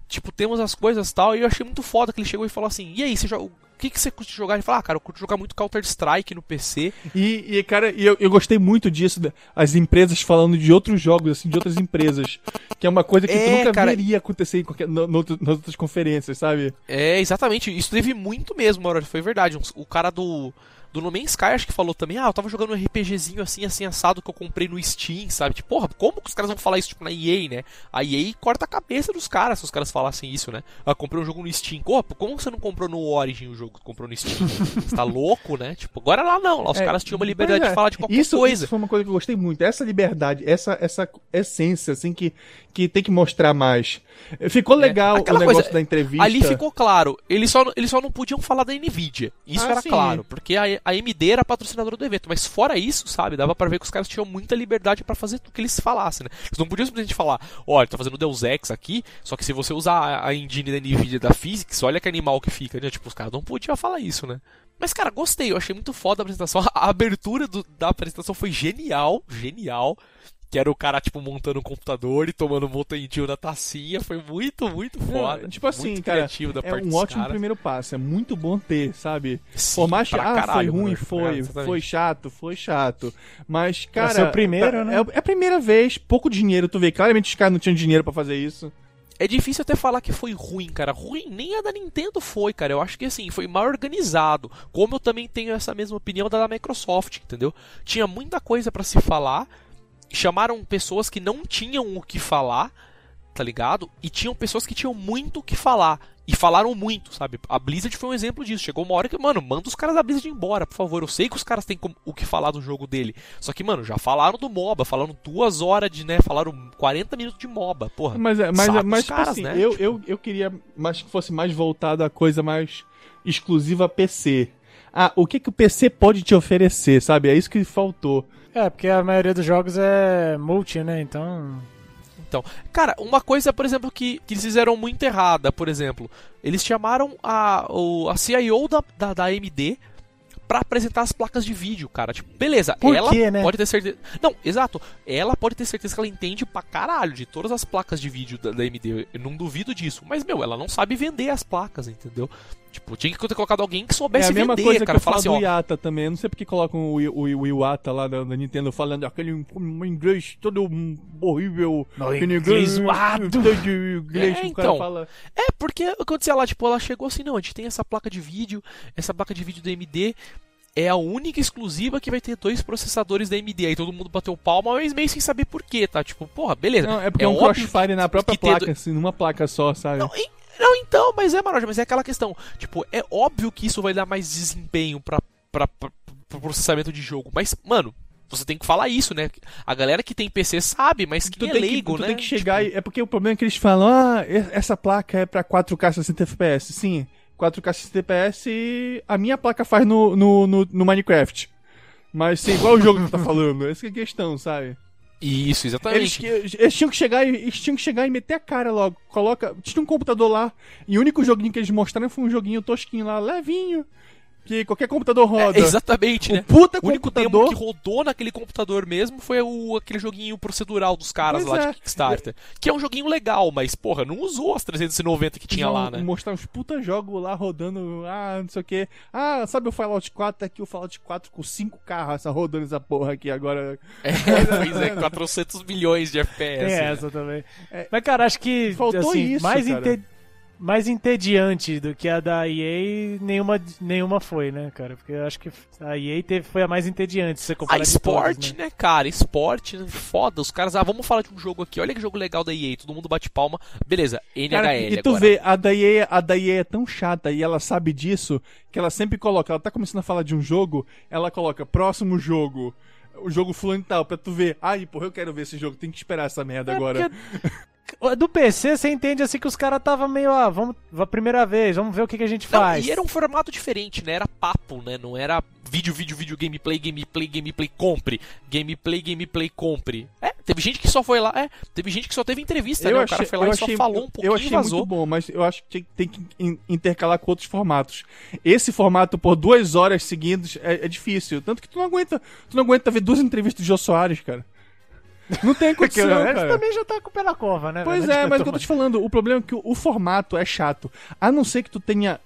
Tipo, temos as coisas tal. E eu achei muito foda que ele chegou e falou assim: e aí, você joga, que, que você curte jogar? Ele fala, ah, cara, eu curto jogar muito Counter-Strike no PC. E, e cara, eu, eu gostei muito disso, as empresas falando de outros jogos, assim, de outras empresas. Que é uma coisa que é, tu nunca cara, veria acontecer em qualquer, no, no, nas outras conferências, sabe? É, exatamente. Isso teve muito mesmo, Mauro. Foi verdade. O cara do do No Man's Sky, acho que falou também, ah, eu tava jogando um RPGzinho assim, assim, assado que eu comprei no Steam, sabe? Tipo, porra, como que os caras vão falar isso, tipo, na EA, né? A EA corta a cabeça dos caras se os caras falassem isso, né? Ah, comprei um jogo no Steam. Pô, como você não comprou no Origin o jogo que comprou no Steam? você tá louco, né? Tipo, agora lá não, lá os é, caras tinham uma liberdade é, de falar de qualquer isso, coisa. Isso foi uma coisa que eu gostei muito, essa liberdade, essa, essa essência, assim, que, que tem que mostrar mais. Ficou é, legal é, o negócio coisa, da entrevista. Ali ficou claro, eles só, eles só não podiam falar da Nvidia. Isso ah, era sim. claro, porque a, a AMD era patrocinadora do evento. Mas fora isso, sabe, dava para ver que os caras tinham muita liberdade para fazer o que eles falassem, né? Eles não podiam simplesmente falar, olha, tá fazendo Deus Ex aqui, só que se você usar a engine da Nvidia da Physics, olha que animal que fica, né? Tipo, os caras não podiam falar isso, né? Mas, cara, gostei, eu achei muito foda a apresentação. A abertura do, da apresentação foi genial, genial que era o cara, tipo, montando um computador e tomando um montanhidinho na tacinha. Foi muito, muito foda. tipo assim, cara, é um ótimo cara. primeiro passo. É muito bom ter, sabe? Sim, Por mais que ah, foi ruim, foi, é, foi chato, foi chato. Mas, cara. É o primeiro, né? É, é, a primeira vez, pouco dinheiro, tu vê. Claramente os caras não tinham dinheiro para fazer isso. É difícil até falar que foi ruim, cara. Ruim nem a da Nintendo foi, cara. Eu acho que assim, foi mal organizado. Como eu também tenho essa mesma opinião da Microsoft, entendeu? Tinha muita coisa para se falar chamaram pessoas que não tinham o que falar, tá ligado? E tinham pessoas que tinham muito o que falar. E falaram muito, sabe? A Blizzard foi um exemplo disso. Chegou uma hora que, mano, manda os caras da Blizzard embora, por favor. Eu sei que os caras têm o que falar do jogo dele. Só que, mano, já falaram do MOBA, falaram duas horas de, né? Falaram 40 minutos de MOBA, porra. Mas, é, mas, é, mas tipo caras, assim, né? eu, tipo... eu, eu queria mais que fosse mais voltado a coisa mais exclusiva PC. Ah, o que, que o PC pode te oferecer, sabe? É isso que faltou. É, porque a maioria dos jogos é multi, né? Então. Então, cara, uma coisa, por exemplo, que, que eles fizeram muito errada, por exemplo, eles chamaram a, o, a CIO da, da, da AMD para apresentar as placas de vídeo, cara. Tipo, beleza, Por ela quê, né? pode ter certeza. Não, exato. Ela pode ter certeza que ela entende pra caralho de todas as placas de vídeo da, da AMD. Eu não duvido disso. Mas, meu, ela não sabe vender as placas, entendeu? Tipo, tinha que ter colocado alguém que soubesse É a mesma vender, coisa cara. que eu falo assim, do ó, Iata também. Eu não sei porque colocam o, o, o Iwata lá da, da Nintendo falando aquele um inglês todo horrível. Não, inglês zoado. de inglês É, que o então. fala. É, porque aconteceu lá, tipo, ela chegou assim, não, a gente tem essa placa de vídeo, essa placa de vídeo da AMD é a única exclusiva que vai ter dois processadores da AMD. Aí todo mundo bateu palma, mas meio sem saber por quê, tá? Tipo, porra, beleza. Não, é porque é, um óbvio crossfire na própria que placa, do- assim, numa placa só, sabe? Não, e- não, então, mas é, Maroja, mas é aquela questão. Tipo, é óbvio que isso vai dar mais desempenho pra, pra, pra, pro processamento de jogo. Mas, mano, você tem que falar isso, né? A galera que tem PC sabe, mas Tu quem é leigo, que, tu né? tem que chegar e... É porque o problema é que eles falam, ah, essa placa é pra 4K 60 FPS. Sim, 4K 60 FPS a minha placa faz no, no, no, no Minecraft. Mas sim, igual o jogo que tu tá falando. Essa que é a questão, sabe? Isso, Eles, exatamente. eles tinham que chegar eles tinham que chegar e meter a cara logo. Coloca. Tinha um computador lá. E o único joguinho que eles mostraram foi um joguinho tosquinho lá, levinho. Que qualquer computador roda. É, exatamente, o né? puta O único demo computador. que rodou naquele computador mesmo foi o, aquele joguinho procedural dos caras Pois lá é. de Kickstarter. Que é um joguinho legal, mas, porra, não usou as 390 que tinha Eles lá, né? Mostrar uns puta jogos lá rodando, ah, não sei o que. Ah, sabe o Fallout 4? Tá aqui o Fallout 4 com 5 carros essa rodando essa porra aqui agora. É, pois é, 400 milhões de FPS. Tem né? essa também. É, Mas, cara, acho que faltou assim, isso, mais, cara. inte- mais entediante do que a da EA, nenhuma, nenhuma foi, né, cara? Porque eu acho que a EA teve, foi a mais entediante, se você A comparar de esporte, né? né, cara? Esporte, né? foda. Os caras, ah, vamos falar de um jogo aqui. Olha que jogo legal da EA. Todo mundo bate palma. Beleza, NHL Cara, e tu agora. vê, a da, EA, a da EA é tão chata e ela sabe disso que ela sempre coloca, ela tá começando a falar de um jogo, ela coloca próximo jogo. O jogo fulano e tal, pra tu ver. Ai, porra, eu quero ver esse jogo, tem que esperar essa merda É agora. Do PC, você entende assim que os caras tava meio, ah, vamos, a primeira vez, vamos ver o que, que a gente Não, faz. e era um formato diferente, né? Era papo, né? Não era vídeo, vídeo, vídeo, gameplay, gameplay, gameplay, compre. Gameplay, gameplay, compre. É, teve gente que só foi lá. É, teve gente que só teve entrevista, né? O cara foi lá eu e só falou um pouquinho eu achei vazou. muito bom, mas eu acho que tem que in- intercalar com outros formatos. Esse formato por duas horas seguidas é, é difícil. Tanto que tu não aguenta. Tu não aguenta ver duas entrevistas de Jô Soares, cara. Não tem Porque condição, eles cara. também já tá com o pé na cova, né? Pois é, mas o que eu tô te falando, o problema é que o, o formato é chato. A não ser que tu tenha.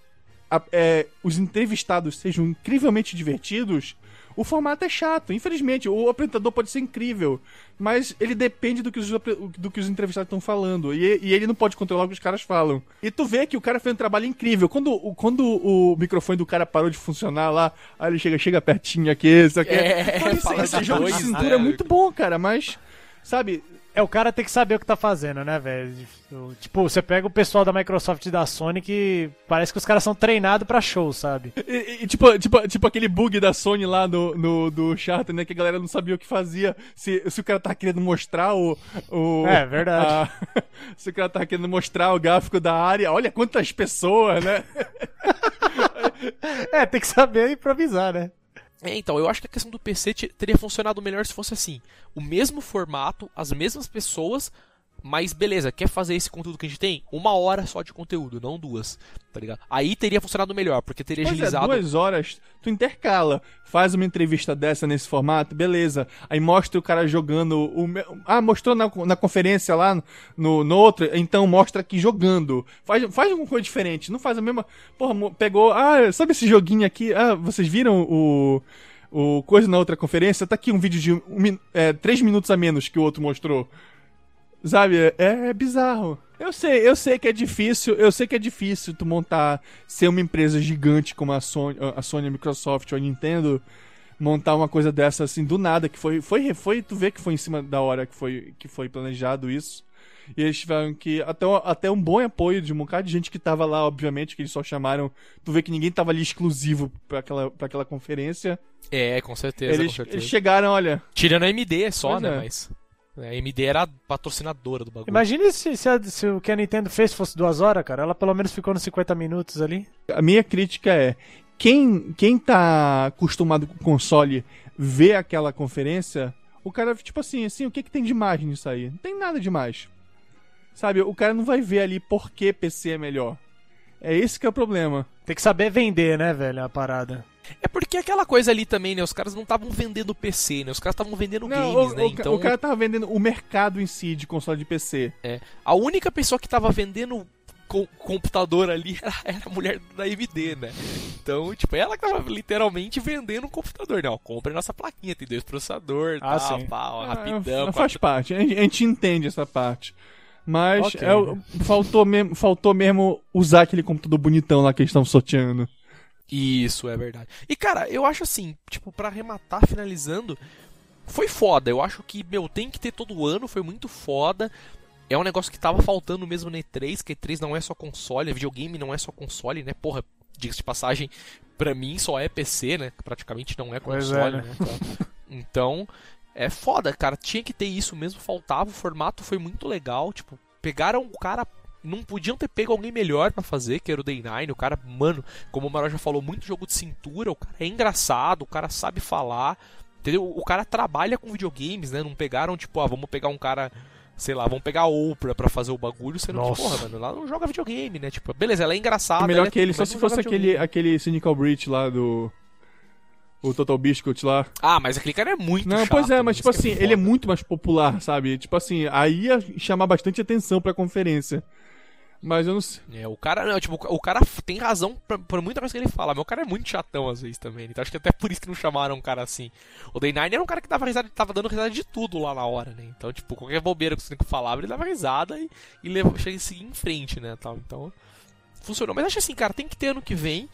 a- é, os entrevistados sejam incrivelmente divertidos, o formato é chato. Infelizmente, o apresentador pode ser incrível, mas ele depende do que os, do que os entrevistados estão falando. E, e ele não pode controlar o que os caras falam. E tu vê que o cara fez um trabalho incrível. Quando, o- quando o microfone do cara parou de funcionar lá, aí ele chega, chega pertinho aqui, isso aqui. É, esse, jogo de cintura né? é muito bom, cara, mas. Sabe, É, o cara tem que saber o que tá fazendo, né, velho? Tipo, você pega o pessoal da Microsoft e da Sony que parece que os caras são treinados pra show, sabe? E, e, tipo, tipo, tipo aquele bug da Sony lá no, no, do Charter, né? Que a galera não sabia o que fazia. Se, se o cara tá querendo mostrar o. o É, verdade. a- se o cara tá querendo mostrar o gráfico da área, olha quantas pessoas, né? É, tem que saber improvisar, né? É, então, eu acho que a questão do PC te- teria funcionado melhor se fosse assim. O mesmo formato, as mesmas pessoas, mas beleza, quer fazer esse conteúdo que a gente tem? Uma hora só de conteúdo, não duas, tá ligado? Aí teria funcionado melhor, porque teria Pois é, agilizado. duas horas, tu intercala. Faz uma entrevista dessa nesse formato, beleza. Aí mostra o cara jogando. O, ah, mostrou na, na conferência lá no, no outro, então mostra aqui jogando. Faz, faz alguma coisa diferente. Não faz a mesma. Porra, pegou. Ah, sabe esse joguinho aqui? Ah, vocês viram o. O coisa na outra conferência? Tá aqui um vídeo de um, é, três minutos a menos que o outro mostrou. Sabe, é, é bizarro. Eu sei, eu sei que é difícil, eu sei que é difícil tu montar, ser uma empresa gigante como a Sony, a Sony, a Microsoft ou a Nintendo, montar uma coisa dessa assim do nada, que foi foi foi tu vê que foi em cima da hora que foi que foi planejado isso. E eles tiveram que. Até, até um bom apoio de um bocado de gente que tava lá, obviamente, que eles só chamaram. Tu vê que ninguém tava ali exclusivo pra aquela, pra aquela conferência. É, com certeza, eles, com certeza. Eles chegaram, olha. Tirando a MD só, Pois né? é. Mas. A MD era a patrocinadora do bagulho. Imagine se, se, a- se o que a Nintendo fez fosse duas horas, cara. Ela pelo menos ficou nos 50 minutos ali. A minha crítica é. Quem, quem tá acostumado com console vê aquela conferência, o cara, tipo assim, assim, o que, que tem demais nisso aí? Não tem nada demais. Sabe, o cara não vai ver ali por que PC é melhor. É esse que é o problema. Tem que saber vender, né, velho, a parada. É porque aquela coisa ali também, né? Os caras não estavam vendendo PC, né? Os caras estavam vendendo Não, games, o, né? o Então, o cara tava vendendo o mercado em si de console de PC. é, a única pessoa que tava vendendo co- computador ali era, era a mulher da AMD, né? Então, tipo, ela que tava literalmente vendendo um computador, né? Ó, compre nossa plaquinha, tem dois processadores, Ah, tal, sim. pau, Ah, rapidão. faz quatro- parte, a gente, entende essa parte. Mas Ok. é faltou, mesmo, faltou mesmo usar aquele computador bonitão lá que eles estão sorteando. Isso, é verdade. E cara, eu acho assim, tipo, pra arrematar, finalizando, foi foda. Eu acho que, meu, tem que ter todo ano, foi muito foda. É um negócio que tava faltando mesmo na E3, que E3 não é só console, videogame não é só console, né? Porra, diga-se de passagem, pra mim só é PC, né? Praticamente não é é, console, né? né? Então, então, é foda, cara. Tinha que ter isso mesmo, faltava. O formato foi muito legal. Tipo, pegaram o cara. Não podiam ter pego alguém melhor pra fazer, que era o Day 9. O cara, mano, como o Maró já falou, muito jogo de cintura. O cara é engraçado, o cara sabe falar. Entendeu? O cara trabalha com videogames, né? Não pegaram, tipo, ah, vamos pegar um cara. Sei lá, vamos pegar a Oprah pra fazer o bagulho, sendo que, Nossa. porra, mano, ela não joga videogame, né? Tipo, beleza, ela é engraçada. melhor ela é que ele, só mas se não fosse aquele, aquele Cynical Breach lá do. O Total Biscuit lá. Ah, mas aquele cara é muito Não, chato, pois é, mas tipo que assim, ele é muito mais popular, sabe? Tipo assim, aí ia chamar bastante atenção pra conferência. Mas eu não sei. É, o cara, não, tipo, o cara tem razão por muita coisa que ele fala, mas o cara é muito chatão às vezes também. Então acho que até por isso que não chamaram um cara assim. O Day Nine era um cara que dava risada, tava dando risada de tudo lá na hora, né? Então, tipo, qualquer bobeira que o Cinco falava, ele dava risada e, e levou, chega a seguir em frente, né? Tal. Então, funcionou. Mas acho assim, cara, tem que ter ano que vem.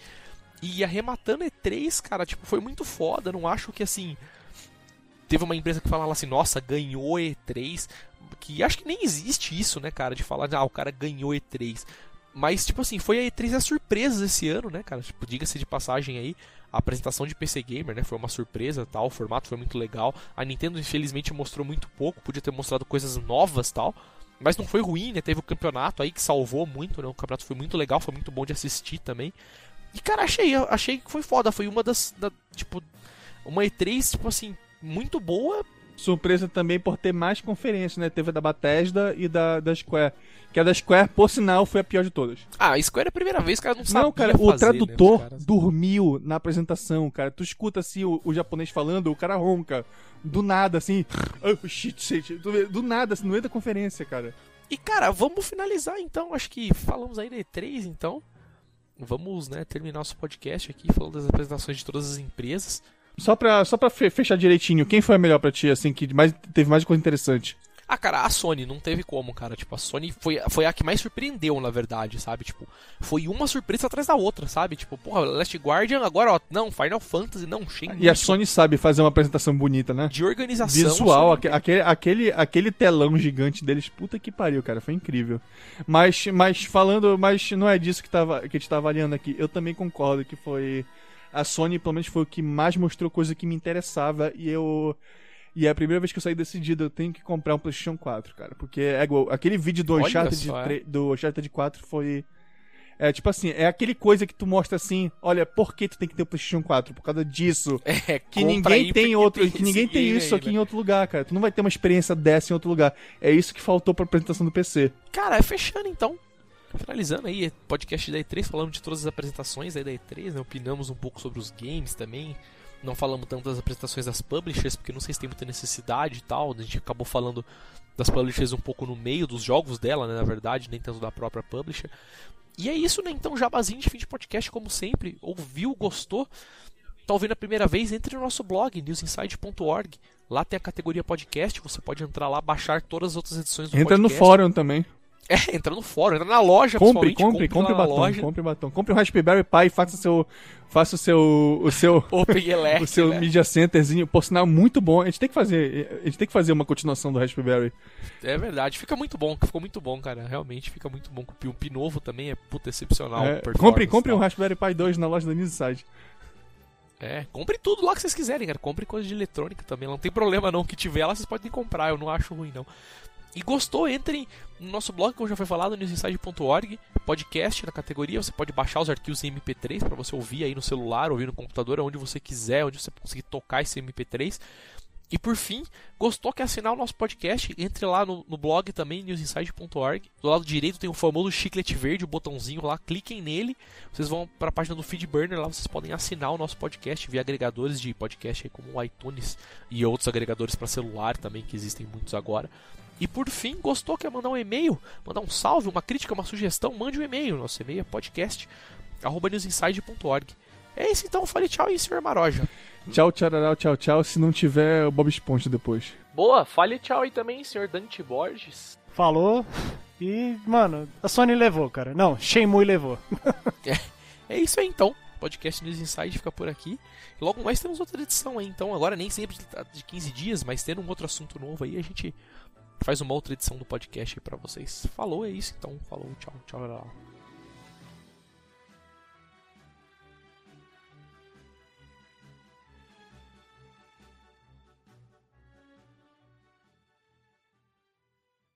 E arrematando E3, cara, tipo, foi muito foda. Não acho que assim. Teve uma empresa que falava assim, nossa, ganhou E3. Que acho que nem existe isso, né, cara? De falar, ah, o cara ganhou E3. Mas, tipo assim, foi a E3 a surpresa esse ano, né, cara? Tipo, diga-se de passagem aí, a apresentação de PC Gamer, né? Foi uma surpresa tal, o formato foi muito legal. A Nintendo, infelizmente, mostrou muito pouco, podia ter mostrado coisas novas tal. Mas não foi ruim, né? Teve o campeonato aí que salvou muito, né? O campeonato foi muito legal, foi muito bom de assistir também. E, cara, achei, achei que foi foda. Foi uma das. Da, tipo, uma E3, tipo assim, muito boa. Surpresa também por ter mais conferências, né? Teve a da Bethesda e da, da Square. Que a da Square, por sinal, foi a pior de todas. Ah, a Square é a primeira vez que ela não sabia Não, cara, o fazer, né, os tradutor caras. dormiu na apresentação, cara. Tu escuta assim o, o japonês falando, o cara ronca. Do nada, assim. Oh, shit, shit. Do nada, assim, no meio da conferência, cara. E cara, vamos finalizar então. Acho que falamos aí da E3, então. Vamos, né, terminar nosso podcast aqui falando das apresentações de todas as empresas. Só pra, só pra fe- fechar direitinho, quem foi a melhor pra ti, assim, que mais, teve mais coisa interessante? Ah, cara, a Sony não teve como, cara. Tipo, a Sony foi, foi a que mais surpreendeu, na verdade, sabe? Tipo, foi uma surpresa atrás da outra, sabe? Tipo, porra, Last Guardian, agora, ó, não, Final Fantasy, não, Shenmue. E a Sony sabe fazer uma apresentação bonita, né? de organização. Visual, aque- aquele, aquele, aquele telão gigante deles, puta que pariu, cara, foi incrível. Mas, mas falando, mas não é disso que, tava, que a gente tá avaliando aqui. Eu também concordo que foi. A Sony, pelo menos, foi o que mais mostrou coisa que me interessava e eu. E é a primeira vez que eu saí decidido, eu tenho que comprar um PlayStation 4, cara. Porque é igual. Aquele vídeo do Uncharted, só, é. do Uncharted 4 foi. É tipo assim, é aquele coisa que tu mostra assim, olha, por que tu tem que ter o PlayStation 4? Por causa disso. É, Que ninguém tem outro, tem que ninguém tem isso aí, aqui né? em outro lugar, cara. Tu não vai ter uma experiência dessa em outro lugar. É isso que faltou pra apresentação do PC. Cara, é fechando então. Finalizando aí, podcast da E3, falamos de todas as apresentações da E3, né? Opinamos um pouco sobre os games também. Não falamos tanto das apresentações das publishers, porque não sei se tem muita necessidade e tal. A gente acabou falando das publishers um pouco no meio dos jogos dela, né? Na verdade, nem tanto da própria publisher. E é isso, né? Então, jabazinho de fim de podcast, como sempre. Ouviu, gostou? Tá ouvindo a primeira vez? Entre no nosso blog, newsinside.org. Lá tem a categoria podcast, você pode entrar lá, baixar todas as outras edições do Entra no podcast. fórum também. É, entra no fórum, entra na loja, compre, compre, compre batom, loja. compre batom. Compre um Raspberry Pi e faça seu faça o seu o seu Open Elect, o seu né? media centerzinho, por sinal muito bom. A gente tem que fazer, a gente tem que fazer uma continuação do Raspberry. É verdade, fica muito bom, ficou muito bom, cara. Realmente fica muito bom. O Pi novo também é puta excepcional. É, compre, compre um Raspberry Pi 2 na loja da Newside. É, compre tudo lá que vocês quiserem, cara. Compre coisa de eletrônica também. Não tem problema não que tiver lá, vocês podem comprar. Eu não acho ruim não. E gostou, entre no nosso blog, como já foi falado, newsinside.org, podcast na categoria, você pode baixar os arquivos em MP3 para você ouvir aí no celular, ouvir no computador, onde você quiser, onde você conseguir tocar esse MP3. E por fim, gostou que assinar o nosso podcast? Entre lá no, no blog também, newsinside.org. Do lado direito tem o famoso chiclete verde, o botãozinho lá, cliquem nele. Vocês vão para a página do Feedburner, lá vocês podem assinar o nosso podcast via agregadores de podcast como o iTunes e outros agregadores para celular também, que existem muitos agora. E por fim, gostou? Quer mandar um e-mail? Mandar um salve, uma crítica, uma sugestão? Mande um e-mail. Nosso e-mail é podcast.newsinside.org. É isso então, fale tchau aí, senhor Maroja. Tchau, tchau, tchau, tchau. Se não tiver o Bob Esponja depois. Boa, fale tchau aí também, senhor Dante Borges. Falou. E, mano, a Sony levou, cara. Não, Shenmue levou. é, é isso aí então. Podcast News Inside fica por aqui. Logo mais temos outra edição aí, então. Agora nem sempre de 15 dias, mas tendo um outro assunto novo aí, a gente faz uma outra edição do podcast aí pra vocês. Falou, é isso então. Falou, tchau, tchau. tchau.